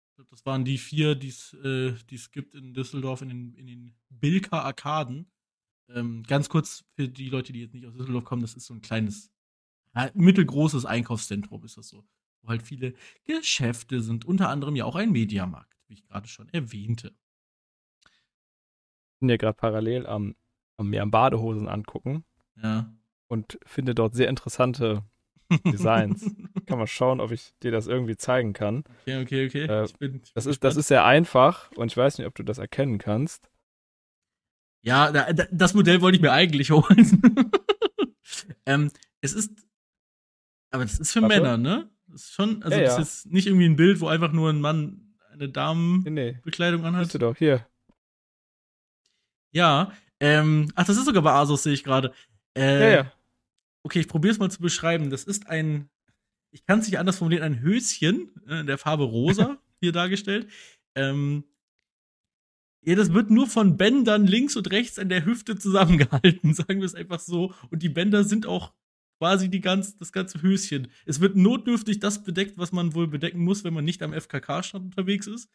Ich glaube, das waren die vier, die es äh, die's gibt in Düsseldorf in den, in den Bilker Arkaden. Ähm, ganz kurz für die Leute, die jetzt nicht aus Düsseldorf kommen, das ist so ein kleines, ja, mittelgroßes Einkaufszentrum ist das so wo halt viele Geschäfte sind, unter anderem ja auch ein Mediamarkt, wie ich gerade schon erwähnte. bin ja gerade parallel am, am mir am Badehosen angucken Ja. und finde dort sehr interessante Designs. Kann man schauen, ob ich dir das irgendwie zeigen kann. Okay, okay, okay. Äh, ich bin, ich Das bin ist, das ist sehr einfach und ich weiß nicht, ob du das erkennen kannst. Ja, da, da, das Modell wollte ich mir eigentlich holen. ähm, es ist. Aber das ist für Warte. Männer, ne? Das ist schon, also Ja, das ja. ist jetzt nicht irgendwie ein Bild, wo einfach nur ein Mann eine Damenbekleidung Nee, bist anhat. du doch. Hier. Ja. Ähm, ach, das ist sogar bei Asos, sehe ich gerade. Äh, Ja, ja. Okay, ich probiere es mal zu beschreiben. Das ist ein, ich kann es nicht anders formulieren, ein Höschen äh, in der Farbe rosa hier dargestellt. Ähm, ja, das wird nur von Bändern links und rechts an der Hüfte zusammengehalten, sagen wir es einfach so. Und die Bänder sind auch quasi die ganz, das ganze Höschen. Es wird notdürftig das bedeckt, was man wohl bedecken muss, wenn man nicht am FKK-Stand unterwegs ist.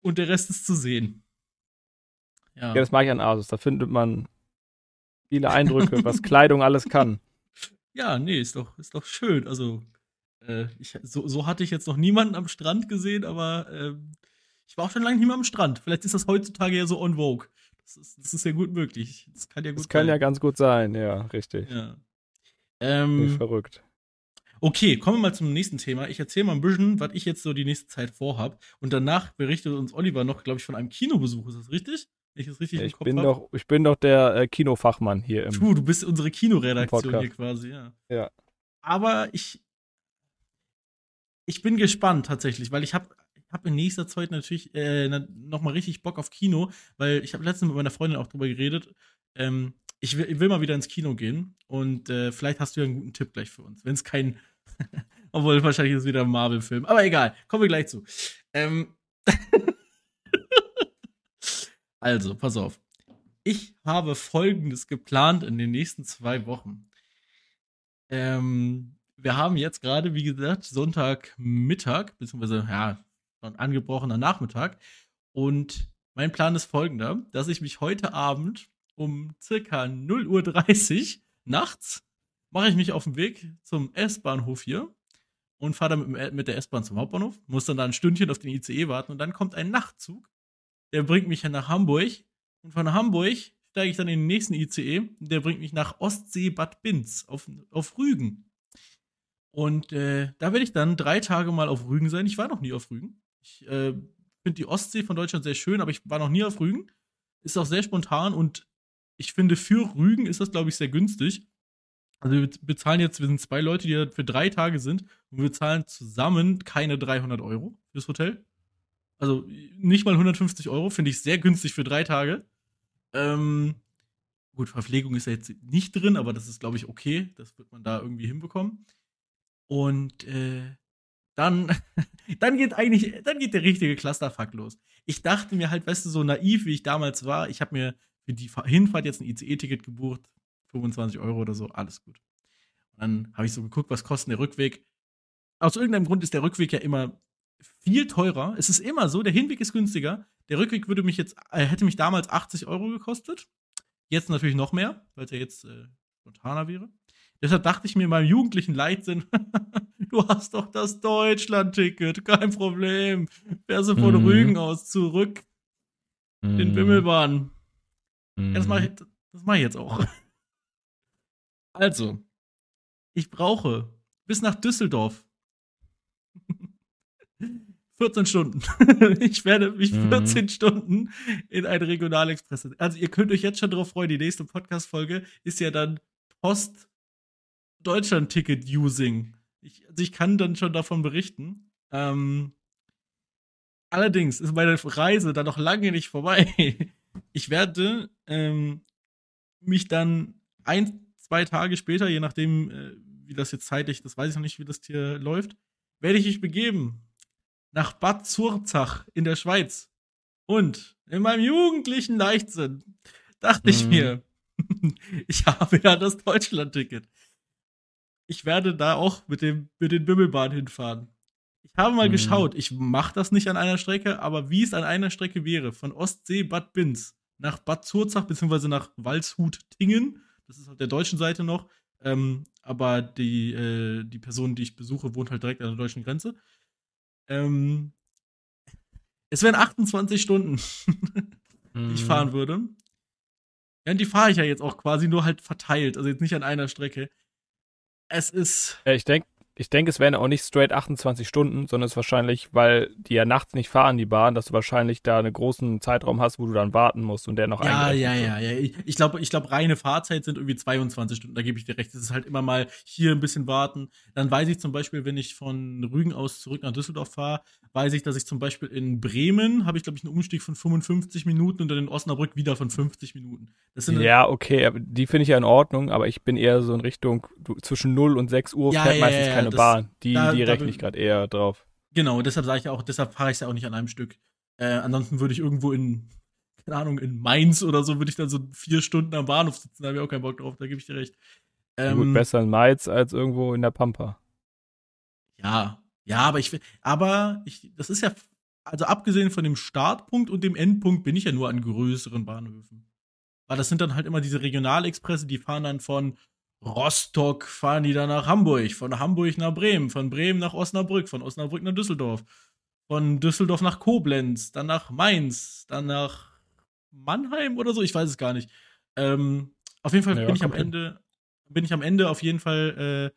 Und der Rest ist zu sehen. Ja. Ja, das mag ich an Asus. Da findet man viele Eindrücke, was Kleidung alles kann. Ja, nee, ist doch, ist doch schön. Also, äh, ich, so, so hatte ich jetzt noch niemanden am Strand gesehen, aber ähm, ich war auch schon lange nicht mehr am Strand. Vielleicht ist das heutzutage ja so on vogue. Das ist, das ist ja gut möglich. Das kann ja gut Das kann ja sein. ganz gut sein, ja, richtig. ja. Ähm, verrückt. okay, kommen wir mal zum nächsten Thema. Ich erzähle mal ein bisschen, was ich jetzt so die nächste Zeit vorhab. Und danach berichtet uns Oliver noch, glaube ich, von einem Kinobesuch. Ist das richtig? Wenn ich das richtig im Ich Kopf bin hab? doch, ich bin doch der äh, Kinofachmann hier im. Puh, du bist unsere Kinoredaktion hier quasi, ja. Ja. Aber ich, ich bin gespannt tatsächlich, weil ich habe ich hab in nächster Zeit natürlich äh, nochmal richtig Bock auf Kino, weil ich habe letztens mit meiner Freundin auch drüber geredet. Ähm, ich, will, ich will mal wieder ins Kino gehen und äh, vielleicht hast du ja einen guten Tipp gleich für uns. Wenn es kein, obwohl wahrscheinlich ist es wieder ein Marvel-Film, aber egal, kommen wir gleich zu. Ähm, also, pass auf. Ich habe Folgendes geplant in den nächsten zwei Wochen. Ähm, wir haben jetzt gerade, wie gesagt, Sonntagmittag, beziehungsweise, ja, schon angebrochener Nachmittag. Und mein Plan ist folgender, dass ich mich heute Abend um circa 0.30 Uhr nachts mache ich mich auf den Weg zum S-Bahnhof hier und fahre dann mit, der S-Bahn zum Hauptbahnhof, muss dann da ein Stündchen auf den ICE warten und dann kommt ein Nachtzug, der bringt mich nach Hamburg und von Hamburg steige ich dann in den nächsten ICE, der bringt mich nach Ostsee Bad Binz auf, auf Rügen. Und äh, da werde ich dann drei Tage mal auf Rügen sein. Ich war noch nie auf Rügen. Ich äh, finde die Ostsee von Deutschland sehr schön, aber ich war noch nie auf Rügen. Ist auch sehr spontan und ich finde, für Rügen ist das, glaube ich, sehr günstig. Also wir bezahlen jetzt, wir sind zwei Leute, die für drei Tage sind und wir zahlen zusammen keine 300 Euro fürs Hotel. Also nicht mal 150 Euro, finde ich sehr günstig für drei Tage. Ähm, gut, Verpflegung ist ja jetzt nicht drin, aber das ist, glaube ich, okay. Das wird man da irgendwie hinbekommen. Und äh, dann, dann geht eigentlich, dann geht der richtige Clusterfuck los. Ich dachte mir halt, weißt du, so naiv wie ich damals war, ich habe mir für die Hinfahrt jetzt ein ICE-Ticket gebucht, 25 Euro oder so, alles gut. Und dann habe ich so geguckt, was kostet der Rückweg. Aus irgendeinem Grund ist der Rückweg ja immer viel teurer. Es ist immer so, der Hinweg ist günstiger. Der Rückweg würde mich jetzt, äh, hätte mich damals 80 Euro gekostet. Jetzt natürlich noch mehr, weil es ja jetzt äh, spontaner wäre. Deshalb dachte ich mir in meinem jugendlichen Leitsinn, du hast doch das Deutschland-Ticket, kein Problem. Fährst du von mhm. Rügen aus zurück mhm. in Wimmelbahn. Mhm. Ja, das mache ich, mach ich jetzt auch. Also, ich brauche bis nach Düsseldorf 14 Stunden. ich werde mich 14 mhm. Stunden in einen Regionalexpress. Also ihr könnt euch jetzt schon darauf freuen, die nächste Podcast-Folge ist ja dann Post Deutschland-Ticket-Using. Ich, also ich kann dann schon davon berichten. Ähm, allerdings ist meine Reise dann noch lange nicht vorbei. ich werde ähm, mich dann ein, zwei Tage später, je nachdem, äh, wie das jetzt zeitlich, das weiß ich noch nicht, wie das hier läuft, werde ich mich begeben nach Bad Zurzach in der Schweiz. Und in meinem jugendlichen Leichtsinn dachte mhm. ich mir, ich habe ja das Deutschland-Ticket. Ich werde da auch mit, dem, mit den Bimmelbahnen hinfahren. Ich habe mal mhm. geschaut, ich mache das nicht an einer Strecke, aber wie es an einer Strecke wäre, von Ostsee Bad Binz nach Bad Zurzach, beziehungsweise nach Walshut-Tingen, das ist auf der deutschen Seite noch, ähm, aber die, äh, die Person, die ich besuche, wohnt halt direkt an der deutschen Grenze. Ähm, es wären 28 Stunden, die ich mhm. fahren würde. Ja, und die fahre ich ja jetzt auch quasi nur halt verteilt, also jetzt nicht an einer Strecke. Es ist. Ich denke, ich denke, es wären auch nicht straight 28 Stunden, sondern es ist wahrscheinlich, weil die ja nachts nicht fahren, die Bahn, dass du wahrscheinlich da einen großen Zeitraum hast, wo du dann warten musst und der noch Ja, ja, ja, ja. Ich glaube, ich glaube, reine Fahrzeit sind irgendwie 22 Stunden, da gebe ich dir recht. Es ist halt immer mal hier ein bisschen warten. Dann weiß ich zum Beispiel, wenn ich von Rügen aus zurück nach Düsseldorf fahre, weiß ich, dass ich zum Beispiel in Bremen habe ich, glaube ich, einen Umstieg von 55 Minuten und dann in Osnabrück wieder von 50 Minuten. ja, okay, die finde ich ja in Ordnung, aber ich bin eher so in Richtung, du, zwischen 0 und 6 Uhr ja, fährt ja, meistens ja, keine eine Bahn. Die, da, die rechne ich gerade eher drauf. Genau, deshalb sage ich auch, deshalb fahre ich es ja auch nicht an einem Stück. Äh, ansonsten würde ich irgendwo in, keine Ahnung, in Mainz oder so, würde ich dann so vier Stunden am Bahnhof sitzen, da habe ich auch keinen Bock drauf, da gebe ich dir recht. Ähm, gut, besser in Mainz als irgendwo in der Pampa. Ja, ja, aber ich aber ich, das ist ja, also abgesehen von dem Startpunkt und dem Endpunkt bin ich ja nur an größeren Bahnhöfen. Weil das sind dann halt immer diese Regionalexpresse, die fahren dann von Rostock fahren die dann nach Hamburg, von Hamburg nach Bremen, von Bremen nach Osnabrück, von Osnabrück nach Düsseldorf, von Düsseldorf nach Koblenz, dann nach Mainz, dann nach Mannheim oder so, ich weiß es gar nicht. Ähm, auf jeden Fall ja, bin ich am Ende, bin ich am Ende auf jeden Fall, äh,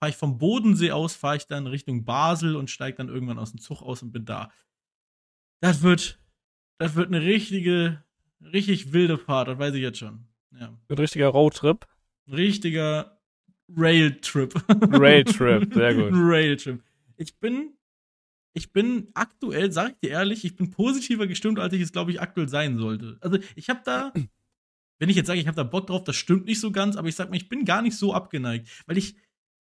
fahre ich vom Bodensee aus, fahre ich dann Richtung Basel und steige dann irgendwann aus dem Zug aus und bin da. Das wird, das wird eine richtige, richtig wilde Fahrt, das weiß ich jetzt schon. Ja. Ein richtiger Roadtrip richtiger Rail-Trip. Rail-Trip, sehr gut. Rail-Trip. Ich bin, ich bin aktuell, sag ich dir ehrlich, ich bin positiver gestimmt, als ich es, glaube ich, aktuell sein sollte. Also, ich habe da, wenn ich jetzt sage, ich habe da Bock drauf, das stimmt nicht so ganz, aber ich sag mir, ich bin gar nicht so abgeneigt, weil ich,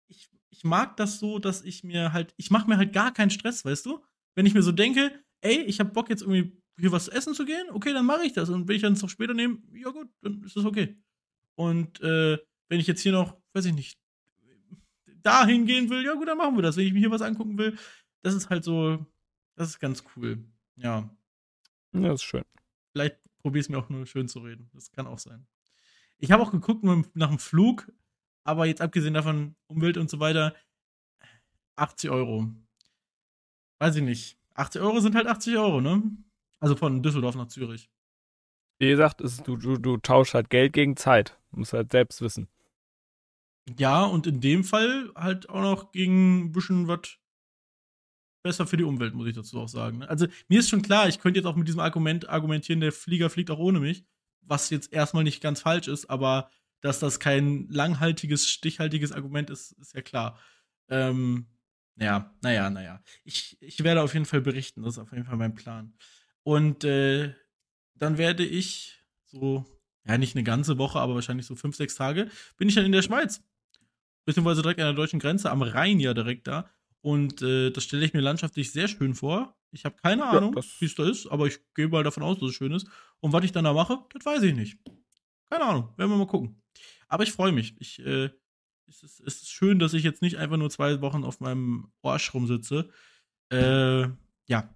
ich, ich mag das so, dass ich mir halt, ich mache mir halt gar keinen Stress, weißt du? Wenn ich mir so denke, ey, ich habe Bock jetzt irgendwie hier was essen zu gehen, okay, dann mache ich das. Und wenn ich dann es noch später nehme, ja gut, dann ist das okay. Und äh, wenn ich jetzt hier noch, weiß ich nicht, dahin gehen will, ja gut, dann machen wir das. Wenn ich mir hier was angucken will, das ist halt so, das ist ganz cool. Ja. Ja, das ist schön. Vielleicht probiere es mir auch nur schön zu reden. Das kann auch sein. Ich habe auch geguckt nach dem Flug, aber jetzt abgesehen davon Umwelt und so weiter, 80 Euro. Weiß ich nicht. 80 Euro sind halt 80 Euro, ne? Also von Düsseldorf nach Zürich. Wie gesagt, ist, du, du, du tauschst halt Geld gegen Zeit. Du musst halt selbst wissen. Ja, und in dem Fall halt auch noch gegen ein bisschen was besser für die Umwelt, muss ich dazu auch sagen. Ne? Also mir ist schon klar, ich könnte jetzt auch mit diesem Argument argumentieren, der Flieger fliegt auch ohne mich. was jetzt erstmal nicht ganz falsch ist, aber dass das kein langhaltiges, stichhaltiges Argument ist, ist ja klar. Ähm, ja, naja, naja. Ich, ich werde auf jeden Fall berichten, das ist auf jeden Fall mein Plan. Und äh, dann werde ich so, ja, nicht eine ganze Woche, aber wahrscheinlich so fünf, sechs Tage, bin ich dann in der Schweiz. Beziehungsweise direkt an der deutschen Grenze, am Rhein ja direkt da. Und äh, das stelle ich mir landschaftlich sehr schön vor. Ich habe keine Ahnung, ja, wie es da ist, aber ich gehe mal davon aus, dass es schön ist. Und was ich dann da mache, das weiß ich nicht. Keine Ahnung, werden wir mal gucken. Aber ich freue mich. Ich, äh, es, ist, es ist schön, dass ich jetzt nicht einfach nur zwei Wochen auf meinem Arsch rumsitze. Äh, ja,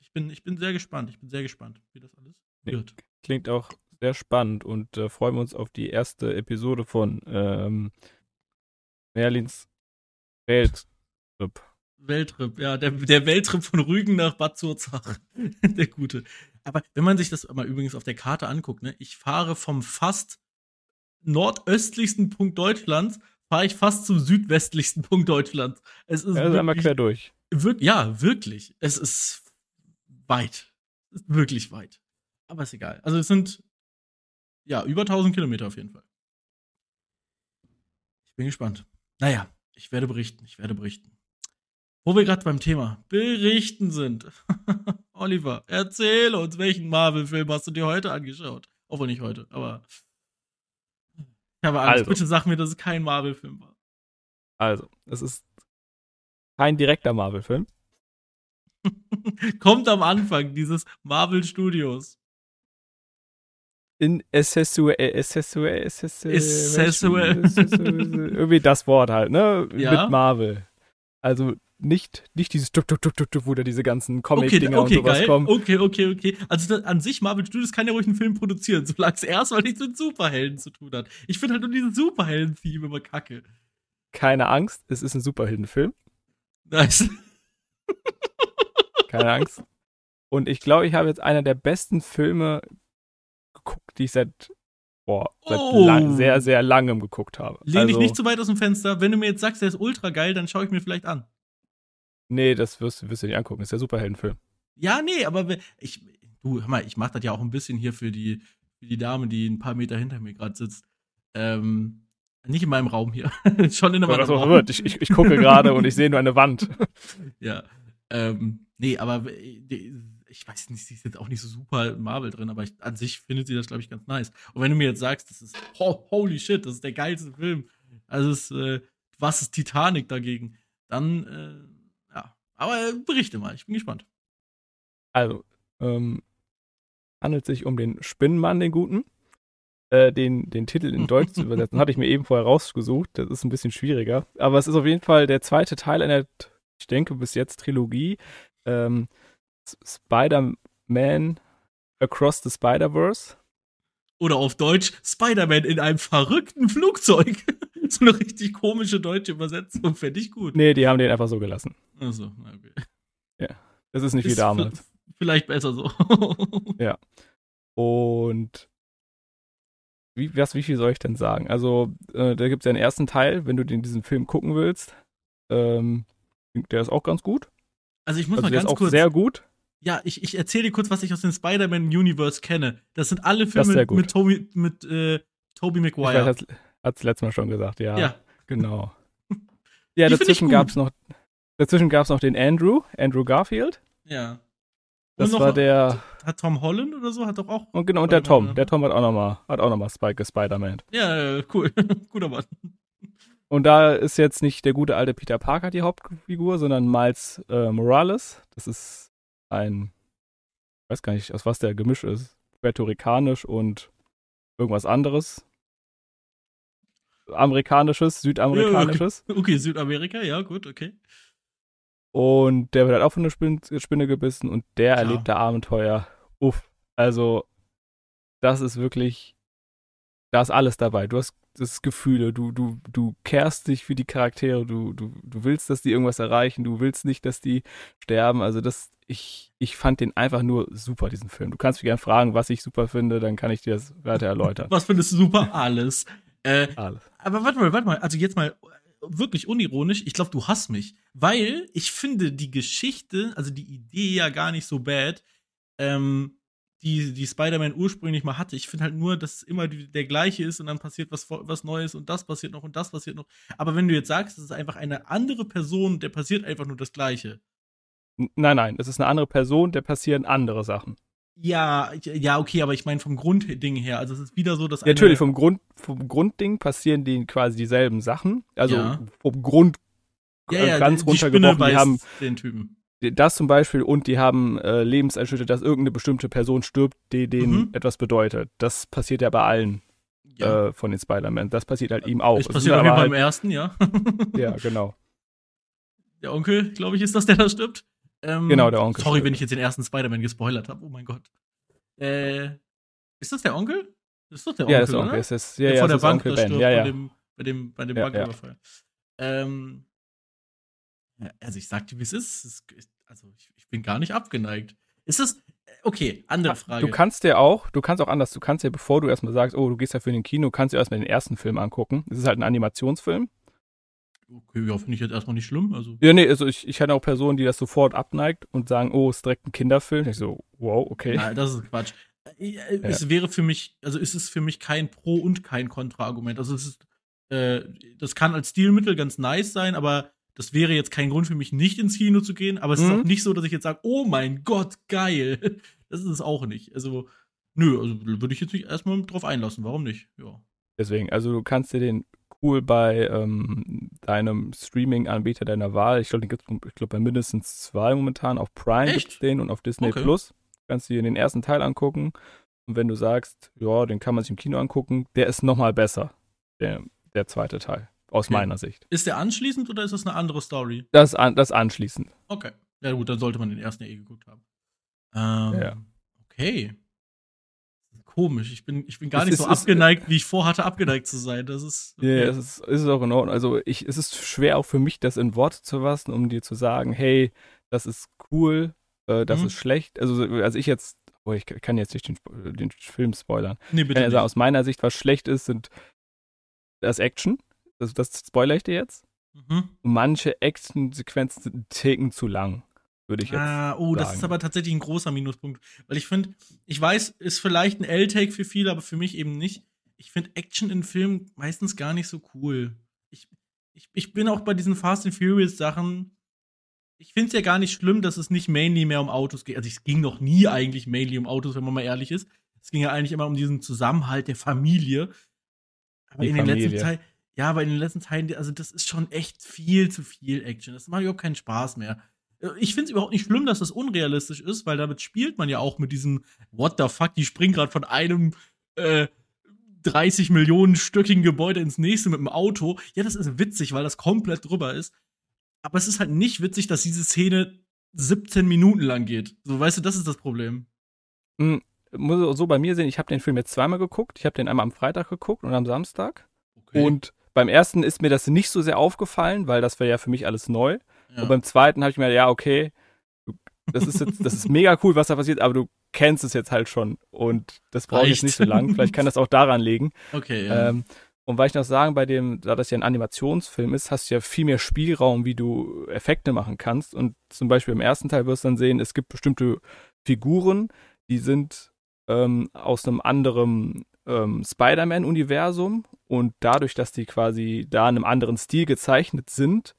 ich bin, ich bin sehr gespannt. Ich bin sehr gespannt, wie das alles wird. Klingt auch sehr spannend und äh, freuen wir uns auf die erste Episode von ähm, Merlins Welttrip. Welttrip, ja, der, der Welttrip von Rügen nach Bad Zurzach. der gute. Aber wenn man sich das mal übrigens auf der Karte anguckt, ne, ich fahre vom fast nordöstlichsten Punkt Deutschlands, fahre ich fast zum südwestlichsten Punkt Deutschlands. Es ist also einmal quer durch. Wir, ja, wirklich. Es ist weit. Es ist wirklich weit. Aber ist egal. Also es sind ja über 1000 Kilometer auf jeden Fall. Ich bin gespannt. Naja, ich werde berichten. Ich werde berichten. Wo wir gerade beim Thema Berichten sind. Oliver, erzähle uns, welchen Marvel-Film hast du dir heute angeschaut? Obwohl nicht heute, aber ich habe Angst. Also. Bitte sag mir, dass es kein Marvel-Film war. Also, es ist kein direkter Marvel-Film. Kommt am Anfang dieses Marvel Studios. In Accessue, Accessue, Accessue, irgendwie das Wort halt, ne? Ja? Mit Marvel. Also nicht, nicht dieses Tuk, Tuk, Tuk, Tuk, Tuk, wo da diese ganzen Comic-Dinger okay, okay, und sowas geil. kommen. Okay, okay, okay. Also das, an sich, Marvel Studios kann ja ruhig einen Film produzieren, solange es erstmal nichts mit Superhelden zu tun hat. Ich finde halt nur diese Superhelden-Theme immer kacke. Keine Angst, es ist ein Superheldenfilm. Nice. Keine Angst. Und ich glaube, ich habe jetzt einer der besten Filme die ich seit boah, seit oh. lang, sehr, sehr langem geguckt habe. Lehn also, dich nicht zu weit aus dem Fenster. Wenn du mir jetzt sagst, der ist ultra geil, dann schaue ich mir vielleicht an. Nee, das wirst, wirst du nicht angucken. Das ist der Superheldenfilm. Ja, nee, aber ich, du, hör mal, ich mach das ja auch ein bisschen hier für die, für die Dame, die ein paar Meter hinter mir gerade sitzt. Ähm, nicht in meinem Raum hier. Schon in einem anderen Raum. Wird. Ich, ich, ich gucke gerade und ich sehe nur eine Wand. ja. Ähm, nee, aber ich weiß nicht, sie ist jetzt auch nicht so super Marvel drin, aber ich, an sich findet sie das, glaube ich, ganz nice. Und wenn du mir jetzt sagst, das ist oh, holy shit, das ist der geilste Film. Also ist, äh, was ist Titanic dagegen? Dann äh, aber äh, berichte mal, ich bin gespannt. Also, ähm, handelt sich um den Spinnenmann, den Guten. Äh, den, den Titel in Deutsch zu übersetzen, hatte ich mir eben vorher rausgesucht. Das ist ein bisschen schwieriger. Aber es ist auf jeden Fall der zweite Teil einer, ich denke, bis jetzt Trilogie. Ähm, Spider-Man Across the Spider-Verse. Oder auf Deutsch Spider-Man in einem verrückten Flugzeug. so eine richtig komische deutsche Übersetzung, fände ich gut. Nee, die haben den einfach so gelassen. Achso, okay. Ja. Das ist nicht ist wie damals. Vielleicht besser so. ja. Und wie, was, wie viel soll ich denn sagen? Also, äh, da gibt es ja einen ersten Teil, wenn du den, diesen Film gucken willst. Ähm, der ist auch ganz gut. Also ich muss also mal ganz der ist auch kurz. Sehr gut. Ja, ich, ich erzähle dir kurz, was ich aus dem Spider-Man-Universe kenne. Das sind alle Filme mit Toby, mit, äh, Tobey Maguire. Hat es letztes Mal schon gesagt, ja. Ja. Genau. ja, Die dazwischen gab es noch, dazwischen gab es noch den Andrew, Andrew Garfield. Ja. Das war der. Hat Tom Holland oder so? Hat doch auch. Und genau, und der Tom. Der Tom hat auch nochmal, hat auch noch mal Spike Spider-Man. Ja, cool. Guter Mann. Und da ist jetzt nicht der gute alte Peter Parker die Hauptfigur, sondern Miles äh, Morales. Das ist ein, ich weiß gar nicht, aus was der Gemisch ist, puerto-ricanisch und irgendwas anderes. Amerikanisches, Südamerikanisches. Ja, okay. okay, Südamerika, ja, gut, okay. Und der wird halt auch von der Spinne, Spinne gebissen und der ja. erlebt da Abenteuer. Uff. Also, das ist wirklich, da ist alles dabei. Du hast das Gefühle, du, du, du kehrst dich für die Charaktere, du, du, du willst, dass die irgendwas erreichen, du willst nicht, dass die sterben. Also das, ich, ich fand den einfach nur super, diesen Film. Du kannst mich gerne fragen, was ich super finde, dann kann ich dir das weiter erläutern. Was findest du super? Alles. Äh, Alles. Aber warte mal, warte mal, also jetzt mal wirklich unironisch, ich glaube, du hast mich, weil ich finde die Geschichte, also die Idee ja gar nicht so bad. Ähm, die, die Spider-Man ursprünglich mal hatte. Ich finde halt nur, dass es immer die, der gleiche ist und dann passiert was, was Neues und das passiert noch und das passiert noch. Aber wenn du jetzt sagst, es ist einfach eine andere Person, der passiert einfach nur das Gleiche. Nein, nein, es ist eine andere Person, der passieren andere Sachen. Ja, ja, okay, aber ich meine vom Grundding her. Also es ist wieder so, dass. Ja, natürlich, vom, Grund, vom Grundding passieren die quasi dieselben Sachen. Also Ja. vom Grund ja, ja, ganz die runtergebrochen. Die beißt haben den Typen. Das zum Beispiel und die haben äh, Lebenseinschnitte, dass irgendeine bestimmte Person stirbt, die denen Mhm. etwas bedeutet. Das passiert ja bei allen Ja. äh, von den Spider-Man. Das passiert halt ihm auch. Es passiert sind auf jeden aber Fall im ersten, ja. halt, Ja, genau. Der Onkel, glaube ich, ist das, der da stirbt. Ähm, Genau, der Onkel Sorry, stirbt. wenn ich jetzt den ersten Spider-Man gespoilert habe. Oh mein Gott. Äh, ist das der Onkel? Das ist doch der Onkel, Ja, das ist der Onkel. oder? Es ist, ja, der ja, vor es der Bank Onkel Ben. stirbt Ja, ja. bei dem, bei dem, bei dem Ja, Banküberfall. Ähm, ja, also ich sag dir, wie es ist. Es Also ich, ich bin gar nicht abgeneigt. Ist das, äh, okay, andere Frage. Du kannst dir auch, du kannst auch anders, du kannst dir, bevor du erstmal sagst, oh, du gehst ja für den Kino, kannst du erstmal den ersten Film angucken. Es ist halt ein Animationsfilm. okay, ja, finde ich jetzt erstmal nicht schlimm. Also, Ja, nee, also ich, ich kenne auch Personen, die das sofort abneigt und sagen, oh, es ist direkt ein Kinderfilm. Ich so, wow, okay. Nein, das ist Quatsch. Äh, äh, Es wäre für mich, also es ist für mich kein Pro- und kein Kontra-Argument. Also es ist, äh, das kann als Stilmittel ganz nice sein, aber das wäre jetzt kein Grund für mich, nicht ins Kino zu gehen. Aber es ist Mhm. auch nicht so, dass ich jetzt sage, oh mein Gott, geil. Das ist es auch nicht. Also, nö, also würde ich jetzt nicht erstmal drauf einlassen. Warum nicht? Ja. Deswegen, also du kannst dir den cool bei ähm, deinem Streaming-Anbieter deiner Wahl, ich glaube, den glaube, bei mindestens zwei momentan, auf Prime gibt's den und auf Disney Okay. Plus. Kannst du dir den ersten Teil angucken. Und wenn du sagst, ja, den kann man sich im Kino angucken, der ist nochmal besser, der, der zweite Teil, aus Okay. meiner Sicht. Ist der anschließend oder ist das eine andere Story? Das, an, das anschließend. Okay. Ja, gut, dann sollte man den ersten eh geguckt haben. Ähm, Ja. Okay. Komisch. Ich bin, ich bin gar Es nicht ist- so es- abgeneigt, wie ich vorhatte, abgeneigt zu sein. Das ist. Ja, es ist, es ist auch in Ordnung. Also ich, es ist schwer auch für mich, das in Worte zu fassen, um dir zu sagen, hey, das ist cool, äh, das Mhm. ist schlecht. Also, als ich jetzt, oh, ich kann jetzt nicht den, den Film spoilern. nee, bitte. sagen, aus meiner Sicht, was schlecht ist, sind das Action. Das, das spoilere ich dir jetzt. Mhm. Manche Action-Sequenzen sind einen Ticken zu lang, würde ich jetzt. Ah, oh, das sagen. ist aber tatsächlich ein großer Minuspunkt. Weil ich finde, ich weiß, ist vielleicht ein L-Take für viele, aber für mich eben nicht. Ich finde Action in Filmen meistens gar nicht so cool. Ich, ich, ich bin auch bei diesen Fast and Furious Sachen. Ich finde es ja gar nicht schlimm, dass es nicht mainly mehr um Autos geht. Also es ging noch nie eigentlich mainly um Autos, wenn man mal ehrlich ist. Es ging ja eigentlich immer um diesen Zusammenhalt der Familie. Aber Die in den letzten Familie. Ja, aber in den letzten Teilen, also das ist schon echt viel zu viel Action. Das macht überhaupt keinen Spaß mehr. Ich finde es überhaupt nicht schlimm, dass das unrealistisch ist, weil damit spielt man ja auch mit diesem What the fuck, die springen gerade von einem äh, 30 Millionen stöckigen Gebäude ins nächste mit dem Auto. Ja, das ist witzig, weil das komplett drüber ist. Aber es ist halt nicht witzig, dass diese Szene 17 Minuten lang geht. So, weißt du, das ist das Problem. Hm, muss so bei mir sehen, ich habe den Film jetzt zweimal geguckt. Ich habe den einmal am Freitag geguckt und am Samstag. Und beim ersten ist mir das nicht so sehr aufgefallen, weil das wäre ja für mich alles neu. ja. Und beim zweiten habe ich mir, ja, okay, das ist jetzt, das ist mega cool, was da passiert, aber du kennst es jetzt halt schon. Und das braucht jetzt Reicht. nicht so lang. Vielleicht kann das auch daran liegen. okay, ja. Ähm, und weil ich noch sagen, bei dem, da das ja ein Animationsfilm ist, hast du ja viel mehr Spielraum, wie du Effekte machen kannst. Und zum Beispiel im ersten Teil wirst du dann sehen, es gibt bestimmte Figuren, die sind ähm, aus einem anderen ähm, Spider-Man-Universum. Und dadurch, dass die quasi da in einem anderen Stil gezeichnet sind,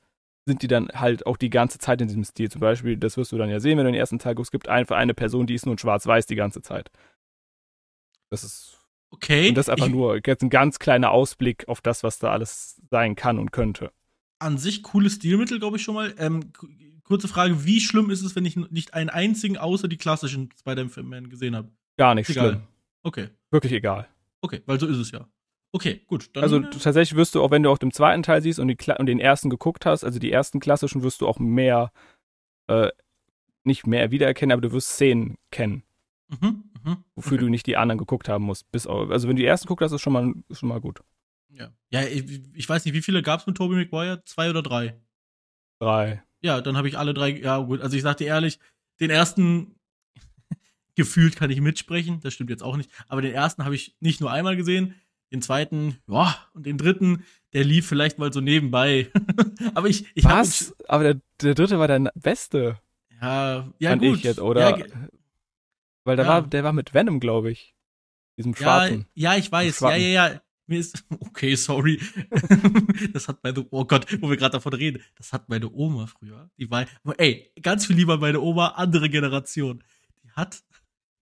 sind die dann halt auch die ganze Zeit in diesem Stil. Zum Beispiel, das wirst du dann ja sehen, wenn du den ersten Teil guckst, es gibt einfach eine Person, die ist nur in schwarz-weiß die ganze Zeit. Das ist okay. und das ist einfach ich, nur jetzt ein ganz kleiner Ausblick auf das, was da alles sein kann und könnte. an sich cooles Stilmittel, glaube ich schon mal. Ähm, ku- kurze Frage, wie schlimm ist es, wenn ich nicht einen einzigen außer die klassischen Spider-Man gesehen habe? Gar nicht Egal. schlimm. Okay, Wirklich egal. okay, weil so ist es ja. Okay, gut. Dann, Also äh, du, tatsächlich wirst du, auch wenn du auch den zweiten Teil siehst und, die, und den ersten geguckt hast, also die ersten klassischen, wirst du auch mehr, äh, nicht mehr wiedererkennen, aber du wirst Szenen kennen, mhm, mhm, wofür okay. du nicht die anderen geguckt haben musst. Bis also wenn du die ersten geguckt hast, ist schon mal, ist schon mal gut. Ja, ja ich, ich weiß nicht, wie viele gab es mit Tobey Maguire? Zwei oder drei? Drei. Ja, dann habe ich alle drei. Ja, gut. Also ich sag dir ehrlich, den ersten gefühlt kann ich mitsprechen. Das stimmt jetzt auch nicht. Aber den ersten habe ich nicht nur einmal gesehen. Den zweiten, ja, und den dritten, der lief vielleicht mal so nebenbei. aber ich, ich was? Aber der, der dritte war der beste, ja, ja fand gut. ich jetzt, oder? Ja, Weil der Ja. war, der war mit Venom, glaube ich. Diesem Ja, schwarzen. ja, ich weiß. Ja, ja, ja. Mir ist, okay, sorry. das hat meine, oh Gott, wo wir gerade davon reden. Das hat meine Oma früher. Die war, ey, ganz viel lieber meine Oma, andere Generation. Die hat,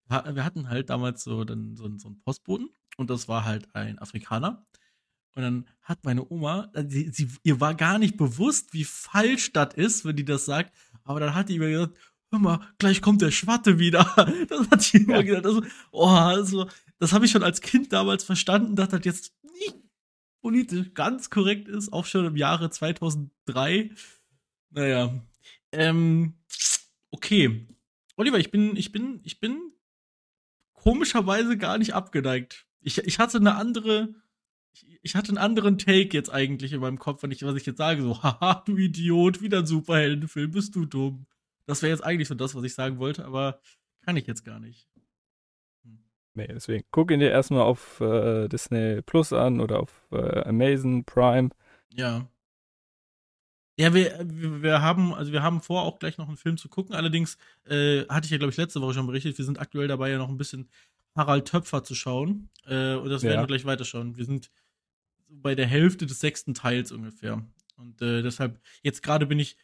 wir hatten halt damals so, dann, so, so einen Postboten und das war halt ein Afrikaner. Und dann hat meine Oma, äh, sie, sie, ihr war gar nicht bewusst, wie falsch das ist, wenn die das sagt. Aber dann hat die mir gesagt, hör mal, gleich kommt der Schwatte wieder. Das hat sie immer Ja. gesagt. Also, oh, also, das habe ich schon als Kind damals verstanden, dass das jetzt nicht politisch ganz korrekt ist, auch schon im Jahre 2003. Naja, ähm, okay. Oliver, ich bin, ich bin, ich bin komischerweise gar nicht abgeneigt. Ich, ich hatte eine andere, ich, hatte einen anderen Take jetzt eigentlich in meinem Kopf, wenn ich, was ich jetzt sage, so, haha, du Idiot, wieder ein Superheldenfilm, bist du dumm. Das wäre jetzt eigentlich so das, was ich sagen wollte, aber kann ich jetzt gar nicht. Nee, deswegen. Guck ihn dir erstmal auf äh, Disney Plus an oder auf äh, Amazon Prime. Ja. Ja, wir, wir, haben, also wir haben vor, auch gleich noch einen Film zu gucken. Allerdings äh, hatte ich ja, glaube ich, letzte Woche schon berichtet, wir sind aktuell dabei, ja noch ein bisschen Harald Töpfer zu schauen. Äh, und das werden Ja. wir gleich weiterschauen. Wir sind bei der Hälfte des sechsten Teils ungefähr. Und äh, deshalb, jetzt gerade bin ich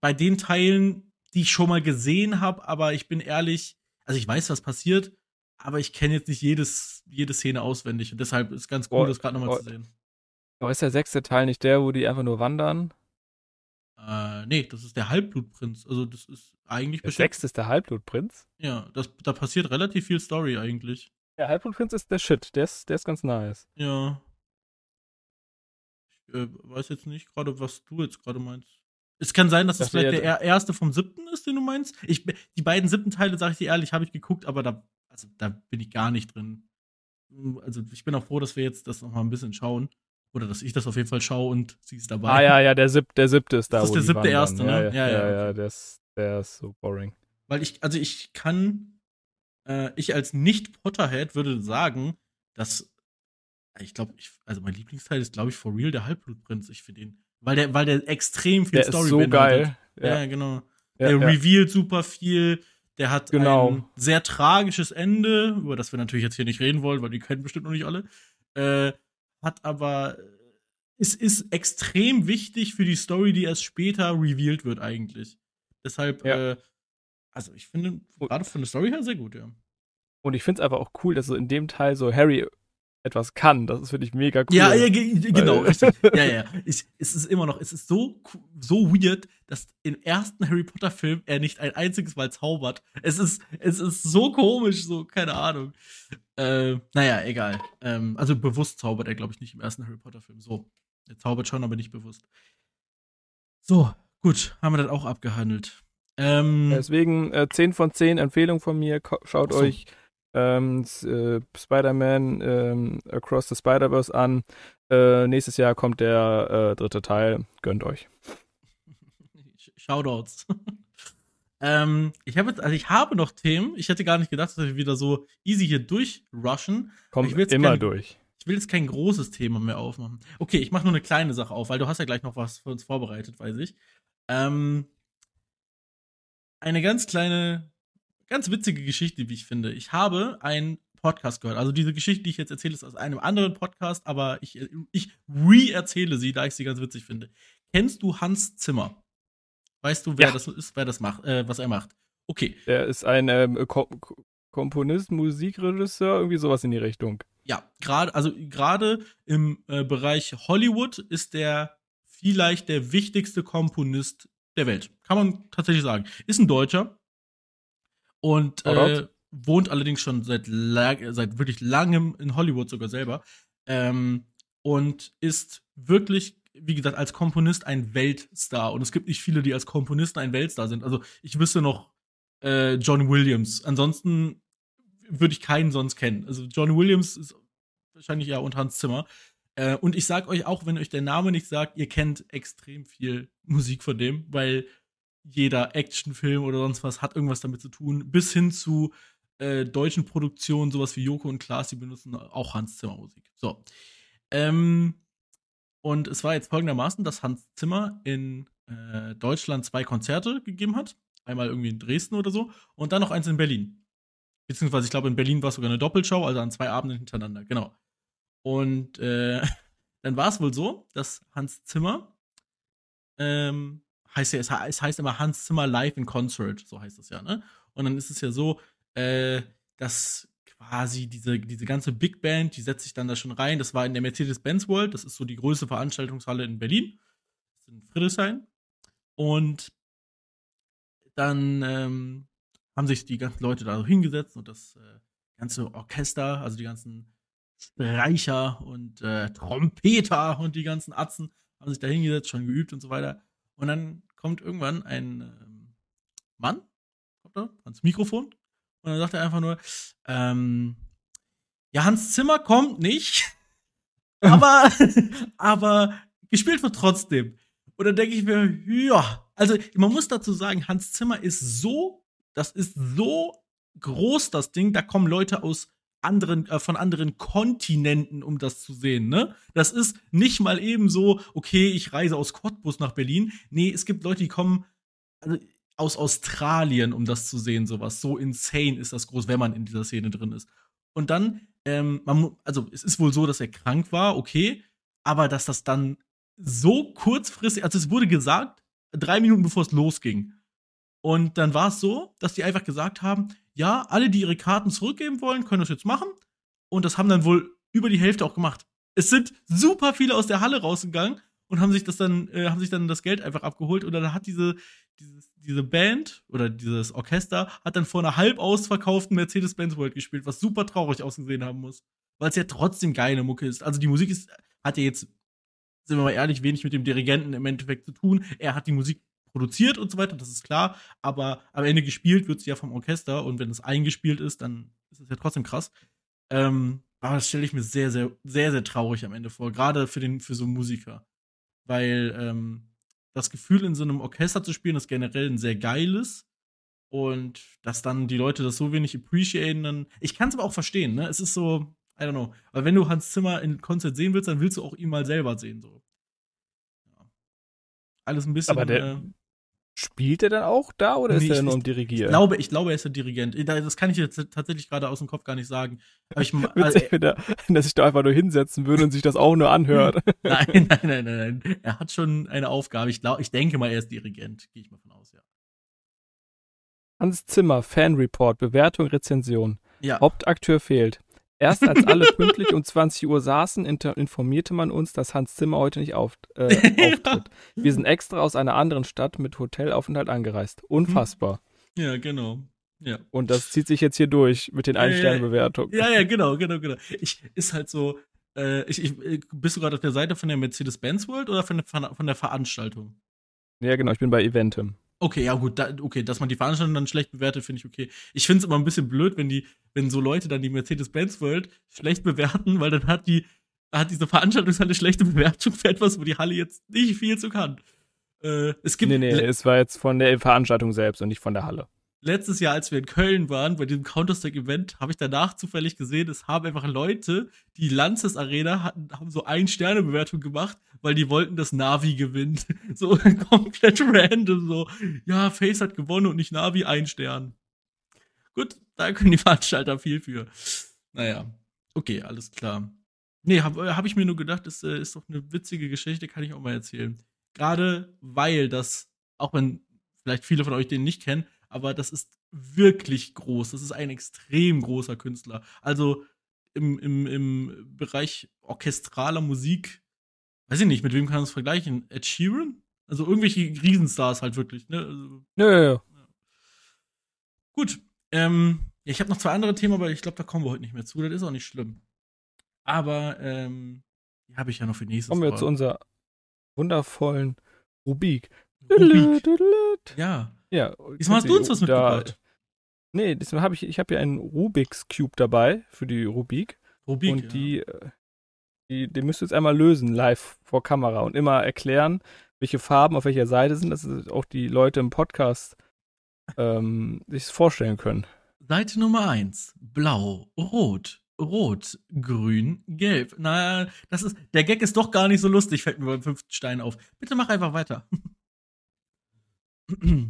bei den Teilen, die ich schon mal gesehen habe, aber ich bin ehrlich, also ich weiß, was passiert, aber ich kenne jetzt nicht jedes, jede Szene auswendig. Und deshalb ist ganz cool, Oh, das gerade nochmal oh. zu sehen. Aber ist der sechste Teil nicht der, wo die einfach nur wandern? Äh, nee, das ist der Halbblutprinz. Also das ist eigentlich Der sechste ist der Halbblutprinz? Ja, das, da passiert relativ viel Story eigentlich. Der Halbblutprinz ist der Shit. Der ist, der ist ganz nice. Ja. Ich äh, weiß jetzt nicht gerade, was du jetzt gerade meinst. Es kann sein, dass es Das wär vielleicht der er- erste vom siebten ist, den du meinst. Ich, die beiden siebten Teile, sage ich dir ehrlich, habe ich geguckt, aber da, also, da bin ich gar nicht drin. Also ich bin auch froh, dass wir jetzt das noch mal ein bisschen schauen. Oder dass ich das auf jeden Fall schaue und sie ist dabei. Ah ja, ja, der, sieb, der siebte ist da. Das ist der siebte erste, ne? Ja, Ja, ja, ja, ja, okay. der, ist, der ist so boring. Weil ich, also ich kann, äh, ich als Nicht-Potterhead würde sagen, dass, ich glaube, ich, also mein Lieblingsteil ist, glaube ich, For Real der Halbblutprinz. Ich finde ihn, weil der, weil der extrem viel Der ist Story so beinhaltet. geil. Ja, Ja, genau. ja, der ja. revealed super viel. Der hat Genau. ein sehr tragisches Ende, über das wir natürlich jetzt hier nicht reden wollen, weil die kennen bestimmt noch nicht alle. Äh, hat aber, es ist extrem wichtig für die Story, die erst später revealed wird eigentlich. Deshalb, Ja. äh, also ich finde, gerade von der Story her sehr gut, ja. Und ich finde es einfach auch cool, dass so in dem Teil so Harry etwas kann. Das ist, finde ich, mega cool. Ja, ja, ge- genau, richtig. Ja, ja. Ich, es ist immer noch, es ist so, so weird, dass im ersten Harry Potter Film er nicht ein einziges Mal zaubert. Es ist, es ist so komisch, so, keine Ahnung. Äh, naja, egal. Ähm, also bewusst zaubert er, glaube ich, nicht im ersten Harry Potter Film. So. Er zaubert schon, aber nicht bewusst. So, gut, haben wir das auch abgehandelt. Ähm, Deswegen äh, 10 von 10 Empfehlung von mir. Schaut so. euch ähm, äh, Spider-Man ähm, Across the Spider-Verse an. Äh, nächstes Jahr kommt der äh, dritte Teil. Gönnt euch. Sh- Shoutouts. ähm, ich habe jetzt, also ich habe noch Themen. Ich hätte gar nicht gedacht, dass wir wieder so easy hier durchrushen. Kommt immer gern- durch. Ich will jetzt kein großes Thema mehr aufmachen. Okay, ich mache nur eine kleine Sache auf, weil du hast ja gleich noch was für uns vorbereitet, weiß ich. Ähm, eine ganz kleine, ganz witzige Geschichte, wie ich finde. Ich habe einen Podcast gehört. Also diese Geschichte, die ich jetzt erzähle, ist aus einem anderen Podcast, aber ich, ich re-erzähle sie, da ich sie ganz witzig finde. Kennst du Hans Zimmer? Weißt du, wer Ja. das ist, wer das macht, äh, was er macht? Okay, Der ist ein ähm, Ko Ko- Komponist, Musikregisseur, irgendwie sowas in die Richtung. Ja, gerade, also gerade im äh, Bereich Hollywood ist der vielleicht der wichtigste Komponist der Welt. Kann man tatsächlich sagen. Ist ein Deutscher und äh, wohnt allerdings schon seit, seit wirklich langem in Hollywood sogar selber. Ähm, und ist wirklich, wie gesagt, als Komponist ein Weltstar. Und es gibt nicht viele, die als Komponisten ein Weltstar sind. Also ich wüsste noch äh, John Williams. Ansonsten würde ich keinen sonst kennen. Also John Williams ist wahrscheinlich ja und Hans Zimmer. Äh, und ich sag euch auch, wenn euch der Name nicht sagt, ihr kennt extrem viel Musik von dem, weil jeder Actionfilm oder sonst was hat irgendwas damit zu tun, bis hin zu äh, deutschen Produktionen, sowas wie Joko und Klaas, die benutzen auch Hans Zimmer Musik. So. Ähm, und es war jetzt folgendermaßen, dass Hans Zimmer in äh, Deutschland zwei Konzerte gegeben hat. Einmal irgendwie in Dresden oder so und dann noch eins in Berlin. beziehungsweise ich glaube in Berlin war es sogar eine Doppelshow, also an zwei Abenden hintereinander, genau. Und äh, dann war es wohl so, dass Hans Zimmer, ähm, heißt ja, es heißt immer Hans Zimmer Live in Concert, so heißt es ja, ne? Und dann ist es ja so, äh, dass quasi diese, diese ganze Big Band, die setzt sich dann da schon rein. Das war in der Mercedes-Benz World, das ist so die größte Veranstaltungshalle in Berlin, das ist in Friedrichshain. Und dann ähm, haben sich die ganzen Leute da hingesetzt und das äh, ganze Orchester, also die ganzen Streicher und äh, Trompeter und die ganzen Atzen haben sich da hingesetzt, schon geübt und so weiter. Und dann kommt irgendwann ein ähm, Mann, ans Mikrofon und dann sagt er einfach nur, ähm, ja, Hans Zimmer kommt nicht, aber, aber gespielt wird trotzdem. Und dann denke ich mir, ja, also man muss dazu sagen, Hans Zimmer ist so, das ist so groß, das Ding, da kommen Leute aus anderen, äh, von anderen Kontinenten, um das zu sehen, ne? Das ist nicht mal eben so, okay, ich reise aus Cottbus nach Berlin. Nee, es gibt Leute, die kommen also, aus Australien, um das zu sehen, sowas. So insane ist das groß, wenn man in dieser Szene drin ist. Und dann, ähm, man, also es ist wohl so, dass er krank war, okay, aber dass das dann so kurzfristig, also es wurde gesagt, drei Minuten bevor es losging. Und dann war es so, dass die einfach gesagt haben, ja, alle, die ihre Karten zurückgeben wollen, können das jetzt machen. Und das haben dann wohl über die Hälfte auch gemacht. Es sind super viele aus der Halle rausgegangen und haben sich das dann, äh, haben sich dann das Geld einfach abgeholt. Und dann hat diese, dieses, diese Band oder dieses Orchester hat dann vor einer halb ausverkauften Mercedes-Benz World gespielt, was super traurig ausgesehen haben muss. Weil es ja trotzdem geile Mucke ist. Also die Musik ist, hat ja jetzt sind wir mal ehrlich, wenig mit dem Dirigenten im Endeffekt zu tun. Er hat die Musik produziert und so weiter, das ist klar, aber am Ende gespielt wird sie ja vom Orchester und wenn es eingespielt ist, dann ist es ja trotzdem krass. Ähm, aber das stelle ich mir sehr, sehr, sehr, sehr traurig am Ende vor, gerade für, den, für so einen Musiker. Weil ähm, das Gefühl, in so einem Orchester zu spielen, ist generell ein sehr geiles. Und dass dann die Leute das so wenig appreciaten, dann. Ich kann es aber auch verstehen, ne? Es ist so, I don't know. Aber wenn du Hans Zimmer in Konzert sehen willst, dann willst du auch ihn mal selber sehen. So. Ja. Alles ein bisschen. Aber der, äh, spielt er dann auch da oder nee, ist er nur im Dirigieren? Ich glaube, ich glaube, er ist der Dirigent. Das kann ich jetzt tatsächlich gerade aus dem Kopf gar nicht sagen. Aber ich, Witzig, also, dass sich da einfach nur hinsetzen würde und sich das auch nur anhört. nein, nein, nein, nein, nein. Er hat schon eine Aufgabe. Ich, glaub, ich denke mal, er ist Dirigent. Gehe ich mal von aus, ja. Hans Zimmer, Fanreport, Bewertung, Rezension. Ja. Hauptakteur fehlt. Erst als alle pünktlich um 20 Uhr saßen, informierte man uns, dass Hans Zimmer heute nicht auf, äh, auftritt. Wir sind extra aus einer anderen Stadt mit Hotelaufenthalt angereist. Unfassbar. Ja, genau. Ja. Und das zieht sich jetzt hier durch mit den Ein-Sterne-Bewertungen. Ja, ja, genau, genau, genau. Ich, ist halt so, äh, ich, ich, bist du gerade auf der Seite von der Mercedes-Benz World oder von der, von der Veranstaltung? Ja, genau, ich bin bei Eventem. Okay, ja gut, da, okay, dass man die Veranstaltung dann schlecht bewertet, finde ich okay. Ich finde es immer ein bisschen blöd, wenn die, wenn so Leute dann die Mercedes-Benz World schlecht bewerten, weil dann hat die, hat diese Veranstaltungshalle schlechte Bewertung für etwas, wo die Halle jetzt nicht viel zu kann. Äh, es gibt. Nee, nee, es war jetzt von der Veranstaltung selbst und nicht von der Halle letztes Jahr, als wir in Köln waren, bei diesem Counter-Strike-Event, habe ich danach zufällig gesehen, es haben einfach Leute, die Lances Arena hatten, haben so ein Sterne-Bewertung gemacht, weil die wollten, dass Navi gewinnt. So komplett random, so, ja, Face hat gewonnen und nicht Navi, ein Stern. Gut, da können die Veranstalter viel für. Naja, okay, alles klar. Nee, habe hab ich mir nur gedacht, das äh, ist doch eine witzige Geschichte, kann ich auch mal erzählen. Gerade weil das, auch wenn vielleicht viele von euch den nicht kennen, aber das ist wirklich groß. Das ist ein extrem großer Künstler. Also im, im, im Bereich orchestraler Musik, weiß ich nicht, mit wem kann man das vergleichen? Ed Sheeran? Also irgendwelche Riesenstars halt wirklich, ne? Also, ja, ja, ja. Gut. Ähm, ja, ich habe noch zwei andere Themen, aber ich glaube, da kommen wir heute nicht mehr zu. Das ist auch nicht schlimm. Aber ähm, die habe ich ja noch für nächstes Kommen wir Mal. zu unserer wundervollen Rubik. Ja. Ja. Diesmal hast du uns was mitgebracht. Nee, diesmal habe ich, ich habe ja einen Rubik's Cube dabei für die Rubik. Rubik. Und die, äh, die, die müsst ihr jetzt einmal lösen, live vor Kamera und immer erklären, welche Farben auf welcher Seite sind, dass auch die Leute im Podcast ähm, sich vorstellen können. Seite Nummer 1. Blau, rot, rot, grün, gelb. Na, das ist, der Gag ist doch gar nicht so lustig, fällt mir beim fünften Stein auf. Bitte mach einfach weiter. Äh,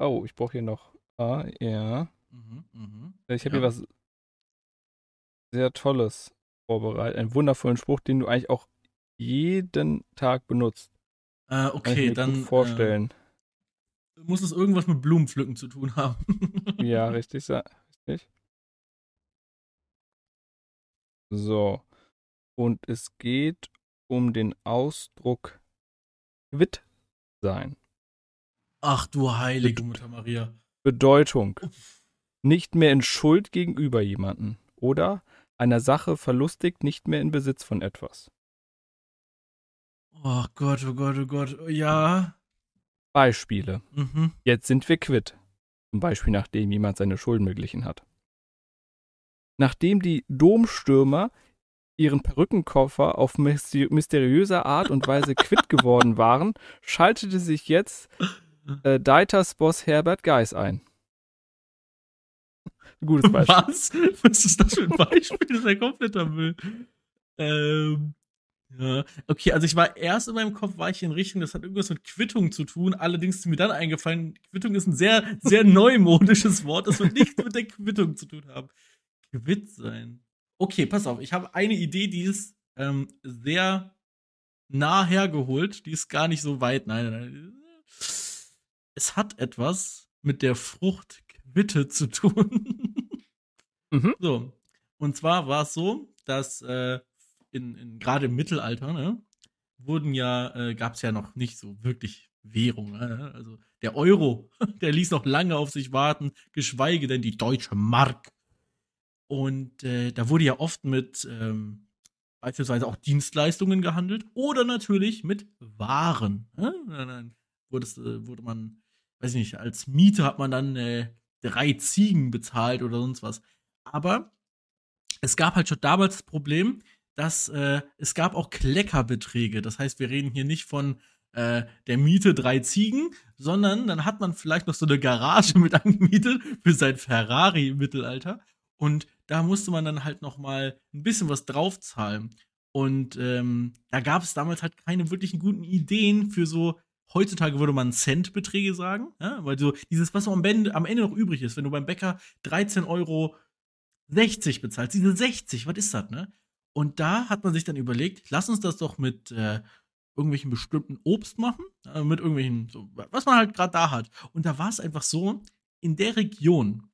oh, ich brauche hier noch Ah, ja. Mhm, mhm. Ich habe Ja. hier was sehr Tolles vorbereitet. Einen wundervollen Spruch, den du eigentlich auch jeden Tag benutzt. Äh, okay, dann gut vorstellen. Äh, muss es irgendwas mit Blumenpflücken zu tun haben. Ja, richtig, sa- richtig. So. Und es geht um den Ausdruck quitt sein. Ach du heilige Mutter Maria. Bedeutung. Nicht mehr in Schuld gegenüber jemanden. Oder einer Sache verlustigt, nicht mehr in Besitz von etwas. Oh Gott, oh Gott, oh Gott. Ja. Beispiele. Mhm. Jetzt sind wir quitt. Zum Beispiel nachdem jemand seine Schulden beglichen hat. Nachdem die Domstürmer ihren Perückenkoffer auf mysteri- mysteriöse Art und Weise quitt geworden waren, schaltete sich jetzt äh, Deiters Boss Herbert Geis ein. Gutes Beispiel. Was? Was ist das für ein Beispiel? Das ist ja kompletter Müll. Ähm, ja. Okay, also ich war erst in meinem Kopf, war ich in Richtung, das hat irgendwas mit Quittung zu tun. Allerdings ist mir dann eingefallen, Quittung ist ein sehr, sehr neumodisches Wort. Das wird nichts mit der Quittung zu tun haben. Quitt sein. Okay, pass auf, ich habe eine Idee, die ist ähm, sehr nah hergeholt. Die ist gar nicht so weit. Nein, nein, nein. Es hat etwas mit der Frucht Quitte zu tun. Mhm. So. Und zwar war es so, dass äh, in, in gerade im Mittelalter, ne, wurden ja, äh, gab es ja noch nicht so wirklich Währung. Ne? Also der Euro, der ließ noch lange auf sich warten, geschweige denn die deutsche Mark. Und äh, da wurde ja oft mit ähm, beispielsweise auch Dienstleistungen gehandelt oder natürlich mit Waren. Ne? Dann, wurde, äh, wurde man, weiß ich nicht, als Miete hat man dann äh, drei Ziegen bezahlt oder sonst was. Aber es gab halt schon damals das Problem, dass äh, es gab auch Kleckerbeträge. Das heißt, wir reden hier nicht von äh, der Miete drei Ziegen, sondern dann hat man vielleicht noch so eine Garage mit angemietet für sein Ferrari im Mittelalter. Und da musste man dann halt noch mal ein bisschen was draufzahlen. Und ähm, da gab es damals halt keine wirklichen guten Ideen für so, heutzutage würde man Centbeträge sagen, ja? weil so dieses, was am Ende, am Ende noch übrig ist, wenn du beim Bäcker 13 Euro 60 bezahlst, diese 60, was ist das, ne? Und da hat man sich dann überlegt, lass uns das doch mit äh, irgendwelchen bestimmten Obst machen, äh, mit irgendwelchen, so, was man halt gerade da hat. Und da war es einfach so, in der Region,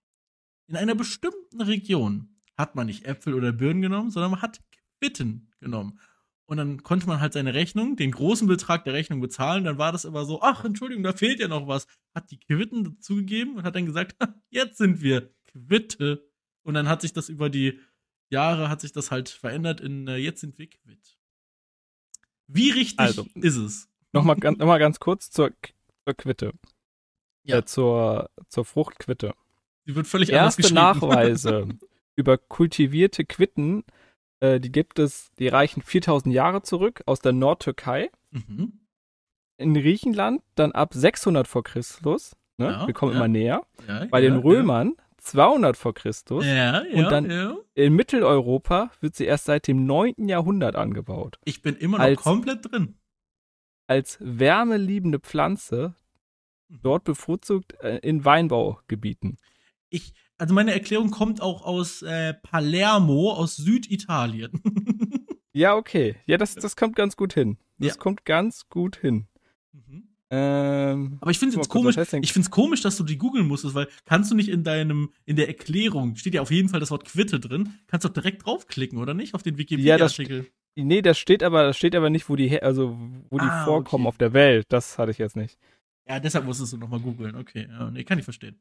in einer bestimmten Region, hat man nicht Äpfel oder Birnen genommen, sondern man hat Quitten genommen. Und dann konnte man halt seine Rechnung, den großen Betrag der Rechnung bezahlen. Dann war das aber so, ach, Entschuldigung, da fehlt ja noch was. Hat die Quitten dazugegeben und hat dann gesagt, jetzt sind wir Quitte. Und dann hat sich das über die Jahre, hat sich das halt verändert in, äh, jetzt sind wir quitt. Wie richtig Also, ist es? Nochmal ganz, noch mal ganz kurz zur, zur Quitte. Ja. Äh, zur, zur Fruchtquitte. Sie wird völlig anders Erste geschrieben. Nachweise über kultivierte Quitten, äh, die gibt es, die reichen 4000 Jahre zurück aus der Nordtürkei. mhm. In Griechenland dann ab 600 vor Christus. Ne? Ja, Wir kommen ja. immer näher. ja, Bei den Römern 200 vor Christus. Ja, ja, Und dann- ja. In Mitteleuropa wird sie erst seit dem 9. Jahrhundert angebaut. Ich bin immer noch Als- komplett drin. Als wärmeliebende Pflanze, dort bevorzugt äh, in Weinbaugebieten. Ich, also meine Erklärung kommt auch aus äh, Palermo, aus Süditalien. Ja, okay. Ja, das, das kommt ganz gut hin. Das Ja. kommt ganz gut hin. Mhm. Ähm, Aber ich finde es jetzt komisch, was heißt ich finde es komisch, dass du die googeln musstest, weil kannst du nicht in deinem, in der Erklärung, steht ja auf jeden Fall das Wort Quitte drin, kannst doch direkt draufklicken, oder nicht? Auf den Ja, das- Wikipedia-Artikel. nee, das steht aber, das steht aber nicht, wo die, also wo die Ah, vorkommen okay. auf der Welt. Das hatte ich jetzt nicht. Ja, deshalb musstest du nochmal googeln. Okay, ja, nee, kann ich verstehen.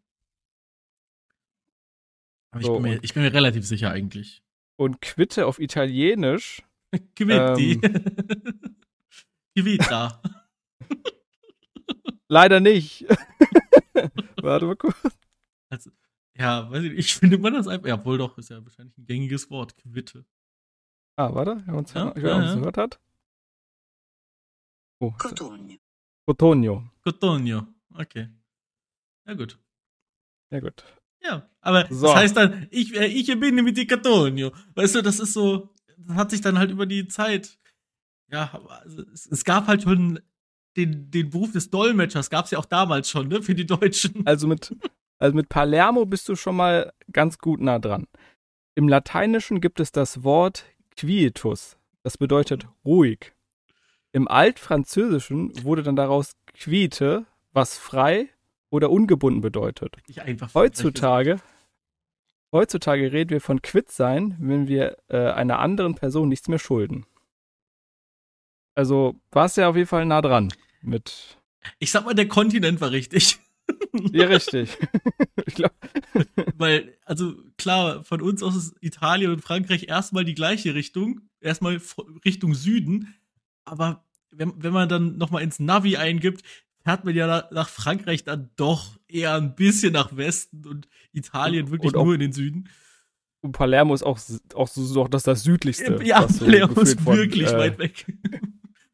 Aber ich, So, bin mir, ich bin mir relativ sicher eigentlich. Und Quitte auf Italienisch, Quitti. Ähm. Quita. leider nicht. Warte mal kurz. Also, ja, weiß ich nicht, ich finde man das einfach, ja, wohl doch, ist ja wahrscheinlich ein gängiges Wort, Quitte. Ah, warte, wenn man es Ja, ja, ja, gehört hat. Oh, Cotogno. Cotonio. Cotonio. Okay. Ja, gut. Ja, gut. Ja, aber So. das heißt dann, ich, äh, ich bin mit die Cotonio. Weißt du, das ist so, das hat sich dann halt über die Zeit, ja, also es, es gab halt schon den, den Beruf des Dolmetschers, gab es ja auch damals schon, ne, für die Deutschen. Also mit, Also mit Palermo bist du schon mal ganz gut nah dran. Im Lateinischen gibt es das Wort quietus. Das bedeutet ruhig. Im Altfranzösischen wurde dann daraus quiete, was frei oder ungebunden bedeutet. Heutzutage, heutzutage reden wir von quitt sein, wenn wir äh, einer anderen Person nichts mehr schulden. Also warst ja auf jeden Fall nah dran mit. Ich sag mal, der Kontinent war richtig. Ja, richtig. Weil, also klar, von uns aus ist Italien und Frankreich erstmal die gleiche Richtung, erstmal Richtung Süden, aber wenn, wenn man dann nochmal ins Navi eingibt, fährt man ja na- nach Frankreich dann doch eher ein bisschen nach Westen und Italien wirklich Und auch- nur in den Süden. und Palermo ist auch, auch so, so das, das südlichste. Ja, was so Palermo ist gefühlt von, wirklich äh, weit weg.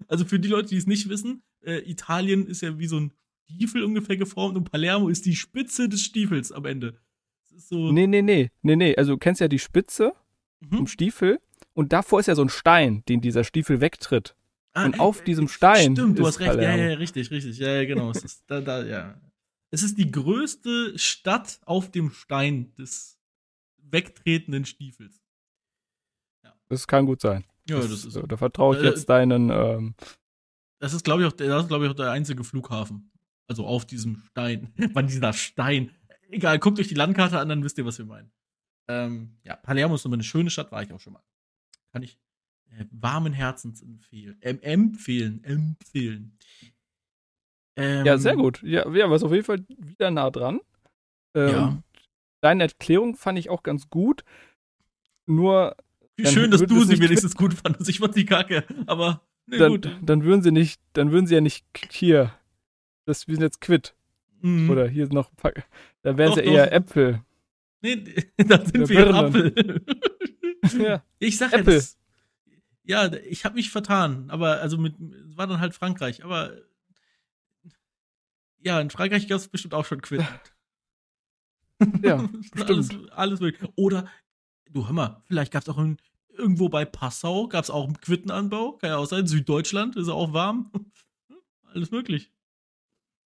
Also für die Leute, die es nicht wissen, äh, Italien ist ja wie so ein Stiefel ungefähr geformt und Palermo ist die Spitze des Stiefels am Ende. Das ist so. Nee, nee, nee, nee, nee. Also du kennst ja die Spitze Mhm. vom Stiefel und davor ist ja so ein Stein, den dieser Stiefel wegtritt. Ah, Und auf diesem Stein Stimmt, du hast recht. Ja, Palermo. ja, ja, richtig, richtig. Ja, ja, genau. es ist da, da, ja. Es ist die größte Stadt auf dem Stein des wegtretenden Stiefels. Das kann gut sein. Ja, das ist, so. Da vertraue ich Äh, jetzt deinen. Ähm, das ist, glaube ich, auch, der- das ist, glaube ich, auch der einzige Flughafen. Also auf diesem Stein. Wann dieser Stein. Egal, guckt euch die Landkarte an, dann wisst ihr, was wir meinen. Ähm, ja, Palermo ist immer eine schöne Stadt, war ich auch schon mal. Kann ich äh, warmen Herzens empfehlen. Ähm, empfehlen, empfehlen. Ähm, ja, sehr gut. Ja, ja, was auf jeden Fall wieder nah dran. Ähm, Ja. Deine Erklärung fand ich auch ganz gut. Nur Wie schön, dass du sie wenigstens gut fandest. Ich fand die kacke, aber ne, dann, gut. dann würden sie nicht, dann würden sie ja nicht hier. Das, wir sind jetzt quitt. Mhm. Oder hier ist noch. Pa- Da wären sie eher doch. Äpfel. Nee, dann sind wir Birnen. Apfel. Ja. Ich sag ja, Apple. das, ja, ich habe mich vertan, aber also mit es war dann halt Frankreich, aber ja, in Frankreich gab es bestimmt auch schon Quitten. Ja, alles, alles möglich. Oder du hör mal, vielleicht gab es auch in, irgendwo bei Passau gab es auch einen Quittenanbau, kann ja auch sein. Süddeutschland ist auch warm. Alles möglich.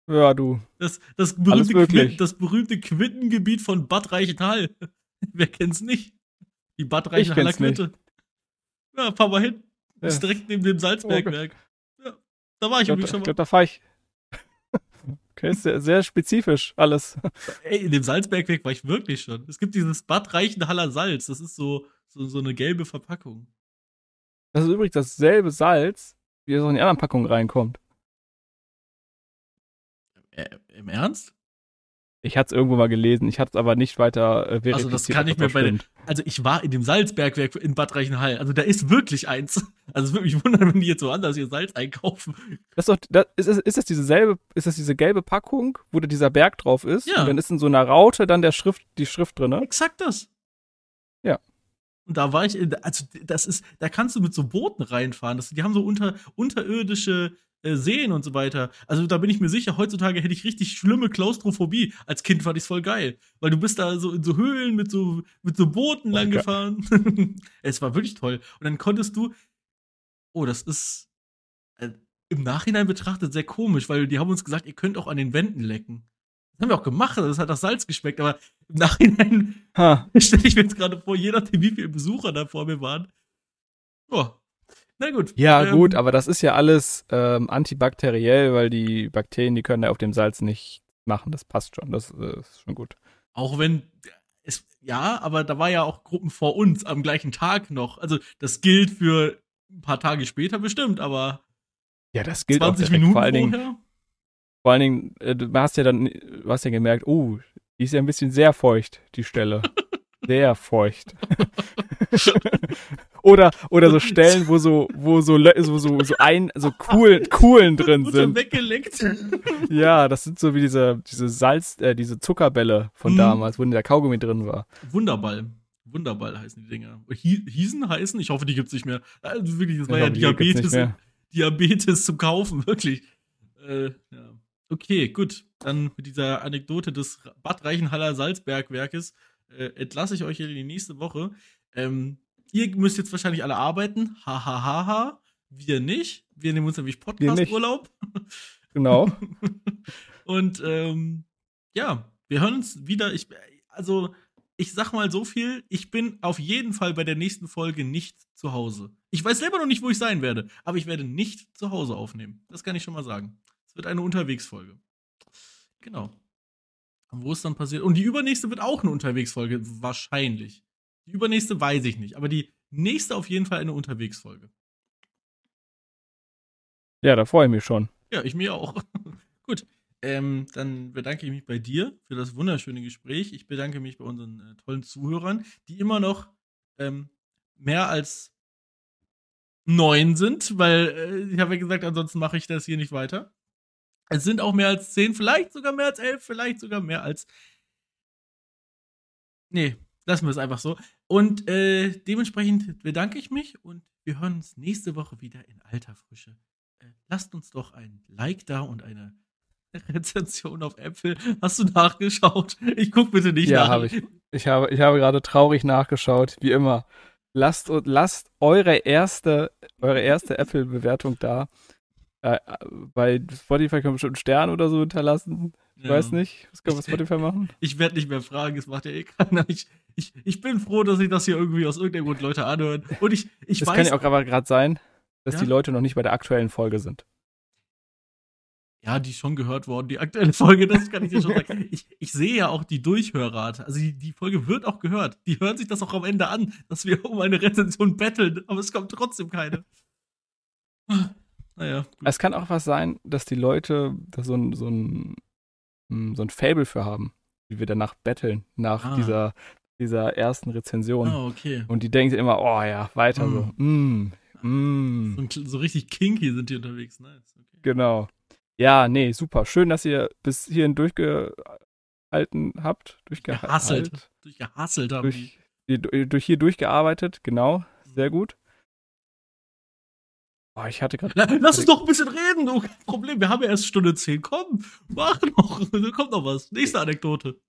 Ja, du. Das, das, Alles berühmte, möglich. Quitten, das berühmte Quittengebiet von Bad Reichenhall. Wer kennt's nicht? Die Bad Reichenhaller kenn's nicht. Ja, fahr mal hin. Ja. Ist direkt neben dem Salzbergwerk. Ja, da war ich Ich übrigens schon mal. glaub, da fahre ich. Okay, ist sehr, sehr spezifisch alles. Ey, in dem Salzbergwerk war ich wirklich schon. Es gibt dieses Bad Reichenhaller Salz. Das ist so, so, so eine gelbe Verpackung. Das ist übrigens dasselbe Salz, wie es auch in die anderen Packungen reinkommt. Äh, Im Ernst? Ich hatte es irgendwo mal gelesen, ich hatte es aber nicht weiter äh, verifiziert. Also das kann ich mir bei den, also ich war in dem Salzbergwerk in Bad Reichenhall. Also da ist wirklich eins. Also es würde mich wundern, wenn die jetzt so anders ihr Salz einkaufen. Das ist, doch, das, ist, ist, ist das diese selbe, ist das diese gelbe Packung, wo da dieser Berg drauf ist? Ja. Und dann ist in so einer Raute dann der Schrift, die Schrift drin, ne? Exakt das. Ja. Und da war ich, in, also das ist, da kannst du mit so Booten reinfahren. Das, die haben so unter, unterirdische äh, Seen und so weiter. Also da bin ich mir sicher, heutzutage hätte ich richtig schlimme Klaustrophobie. Als Kind fand ich voll geil. Weil du bist da so in so Höhlen mit so, mit so Booten Oh, lang geil. gefahren. es war wirklich toll. Und dann konntest du, oh, das ist äh, im Nachhinein betrachtet sehr komisch, weil die haben uns gesagt, ihr könnt auch an den Wänden lecken. Das haben wir auch gemacht, das hat nach Salz geschmeckt, aber im Nachhinein stelle ich mir jetzt gerade vor, je nachdem, wie viele Besucher da vor mir waren. Oh. Na gut. ja, Ähm, gut, aber das ist ja alles ähm, antibakteriell, weil die Bakterien, die können ja auf dem Salz nicht machen. Das passt schon, das äh, ist schon gut. Auch wenn es, ja, aber da war ja auch Gruppen vor uns am gleichen Tag noch. Also, das gilt für ein paar Tage später bestimmt, aber Ja, das gilt auch 20 direkt. Minuten vor allen Dingen, vorher. Vor allen Dingen, äh, du hast ja dann, du hast ja gemerkt, oh, die ist ja ein bisschen sehr feucht, die Stelle. sehr feucht. oder, oder so Stellen, wo so, wo so, so, so, so ein, so Kuhlen, Kuhlen drin sind. weggeleckt. Ja, das sind so wie diese, diese Salz, äh, diese Zuckerbälle von Mhm. damals, wo der Kaugummi drin war. Wunderball. Wunderball heißen die Dinger. Hie Hiesen heißen? Ich hoffe, die gibt's nicht mehr. Also wirklich, das war ja Diabetes. Diabetes zu kaufen, wirklich. Äh, ja. Okay, gut. Dann mit dieser Anekdote des Bad Reichenhaller Salzbergwerkes äh, entlasse ich euch in die nächste Woche. Ähm, ihr müsst jetzt wahrscheinlich alle arbeiten. Ha, ha, ha, ha. Wir nicht. Wir nehmen uns nämlich. Podcast-Urlaub. Genau. Und ähm, ja, Wir hören uns wieder. Ich, also, ich sag mal so viel, ich bin auf jeden Fall bei der nächsten Folge nicht zu Hause. Ich weiß selber noch nicht, wo ich sein werde, aber ich werde nicht zu Hause aufnehmen. Das kann ich schon mal sagen. Es wird eine Unterwegsfolge. Genau. Wo es dann passiert. Und die übernächste wird auch eine Unterwegsfolge, wahrscheinlich. Die übernächste weiß ich nicht, aber die nächste auf jeden Fall eine Unterwegsfolge. Ja, da freue ich mich schon. Ja, ich mir auch. Gut. Ähm, dann bedanke ich mich bei dir für das wunderschöne Gespräch. Ich bedanke mich bei unseren äh, tollen Zuhörern, die immer noch ähm, mehr als neun sind, weil äh, ich habe ja gesagt, ansonsten mache ich das hier nicht weiter. Es sind auch mehr als zehn, vielleicht sogar mehr als elf, vielleicht sogar mehr als. Nee, lassen wir es einfach so. Und äh, dementsprechend bedanke ich mich und wir hören uns nächste Woche wieder in alter Frische. Äh, lasst uns doch ein Like da und eine Rezension auf Apple. Hast du nachgeschaut? Ich guck bitte nicht ja, nach. Ja, habe ich. Ich habe, ich habe gerade traurig nachgeschaut, wie immer. Lasst, lasst eure erste, eure erste Apple-Bewertung da. Äh, bei Spotify kann man bestimmt einen Stern oder so hinterlassen. Ich ja. weiß nicht. Was kann man Spotify machen? Ich werde nicht mehr fragen, es macht ja eh keiner. Ich, ich, ich bin froh, dass ich das hier irgendwie aus irgendeinem Grund Leute anhören. Und ich, ich das weiß. kann ja auch gerade sein, dass ja? die Leute noch nicht bei der aktuellen Folge sind. Ja, die ist schon gehört worden, die aktuelle Folge, das kann ich dir schon sagen. Ich, ich sehe ja auch die Durchhörrate. Also die, die Folge wird auch gehört. Die hören sich das auch am Ende an, dass wir um eine Rezension betteln, aber es kommt trotzdem keine. Naja. Gut. Es kann auch was sein, dass die Leute da so ein, so ein, hm, so ein Fable für haben, wie wir danach betteln, nach ah. dieser, dieser ersten Rezension. Ah, okay. Und die denken immer, oh ja, weiter mm. so. Mm, mm. So, so, richtig kinky sind die unterwegs. Nice. Okay. Genau. Ja, nee, super. Schön, dass ihr bis hierhin durchgehalten habt. Durchgehasselt. Durchgehasselt haben durch, die. Durch hier durchgearbeitet, genau. Sehr gut. Oh, ich hatte gerade. Lass uns doch ein bisschen reden, du. Kein Problem. Wir haben ja erst Stunde 10. Komm, mach noch. Da kommt noch was. Nächste Anekdote.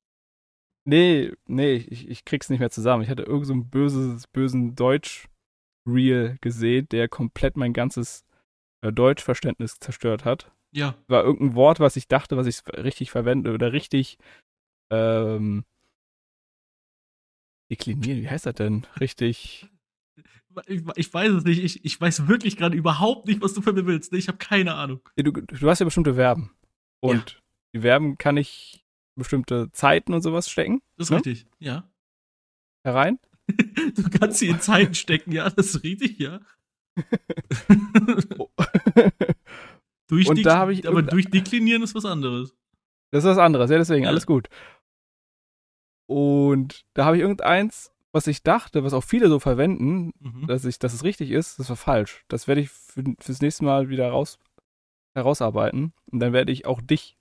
Nee, nee, ich, ich krieg's nicht mehr zusammen. Ich hatte irgend so einen böses, bösen Deutsch-Reel gesehen, der komplett mein ganzes äh, Deutschverständnis zerstört hat. Ja. War irgendein Wort, was ich dachte, was ich richtig verwende oder richtig ähm, deklinieren. Wie heißt das denn? Richtig. Ich, ich weiß es nicht. Ich, ich weiß wirklich gerade überhaupt nicht, was du von mir willst. Ich habe keine Ahnung. Du, du hast ja bestimmte Verben. Und ja. die Verben kann ich bestimmte Zeiten und sowas stecken. Das ist ne? richtig, ja. Herein? du kannst sie in Zeiten stecken, ja, das ist richtig, ja. und da habe ich. Aber durchdeklinieren ist was anderes. Das ist was anderes, ja, deswegen, ja. alles gut. Und da habe ich irgendeins, was ich dachte, was auch viele so verwenden, mhm. dass, ich, dass es richtig ist, das war falsch. Das werde ich für, fürs nächste Mal wieder raus, herausarbeiten. Und dann werde ich auch dich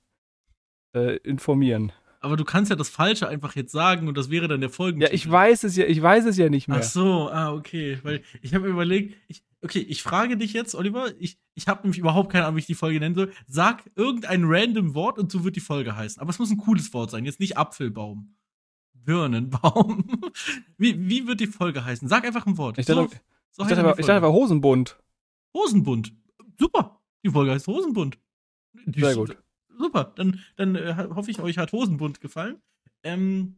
äh, informieren. Aber du kannst ja das Falsche einfach jetzt sagen und das wäre dann der Folgen. Ja, ich weiß es ja, ich weiß es ja nicht mehr. Ach so, ah, okay. Weil ich habe überlegt, ich, okay, ich frage dich jetzt, Oliver, ich, ich habe nämlich überhaupt keine Ahnung, wie ich die Folge nennen soll. Sag irgendein random Wort und so wird die Folge heißen. Aber es muss ein cooles Wort sein, jetzt nicht Apfelbaum. Birnenbaum. wie, wie wird die Folge heißen? Sag einfach ein Wort. Ich dachte, so, so ich dachte, aber, ich dachte aber Hosenbund. Hosenbund. Super. Die Folge heißt Hosenbund. Die Sehr gut. Super. Dann, dann äh, hoffe ich, euch hat Hosenbund gefallen. Ähm,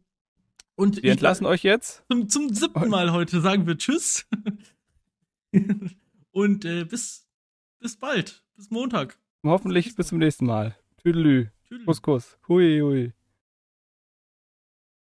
und Wir entlassen ich, euch jetzt. Zum, zum siebten Mal heute sagen wir Tschüss. und äh, bis, bis bald. Bis Montag. Hoffentlich bis zum nächsten Mal. Tüdelü. Tüdelü. Kuss, Kuss. Hui, hui.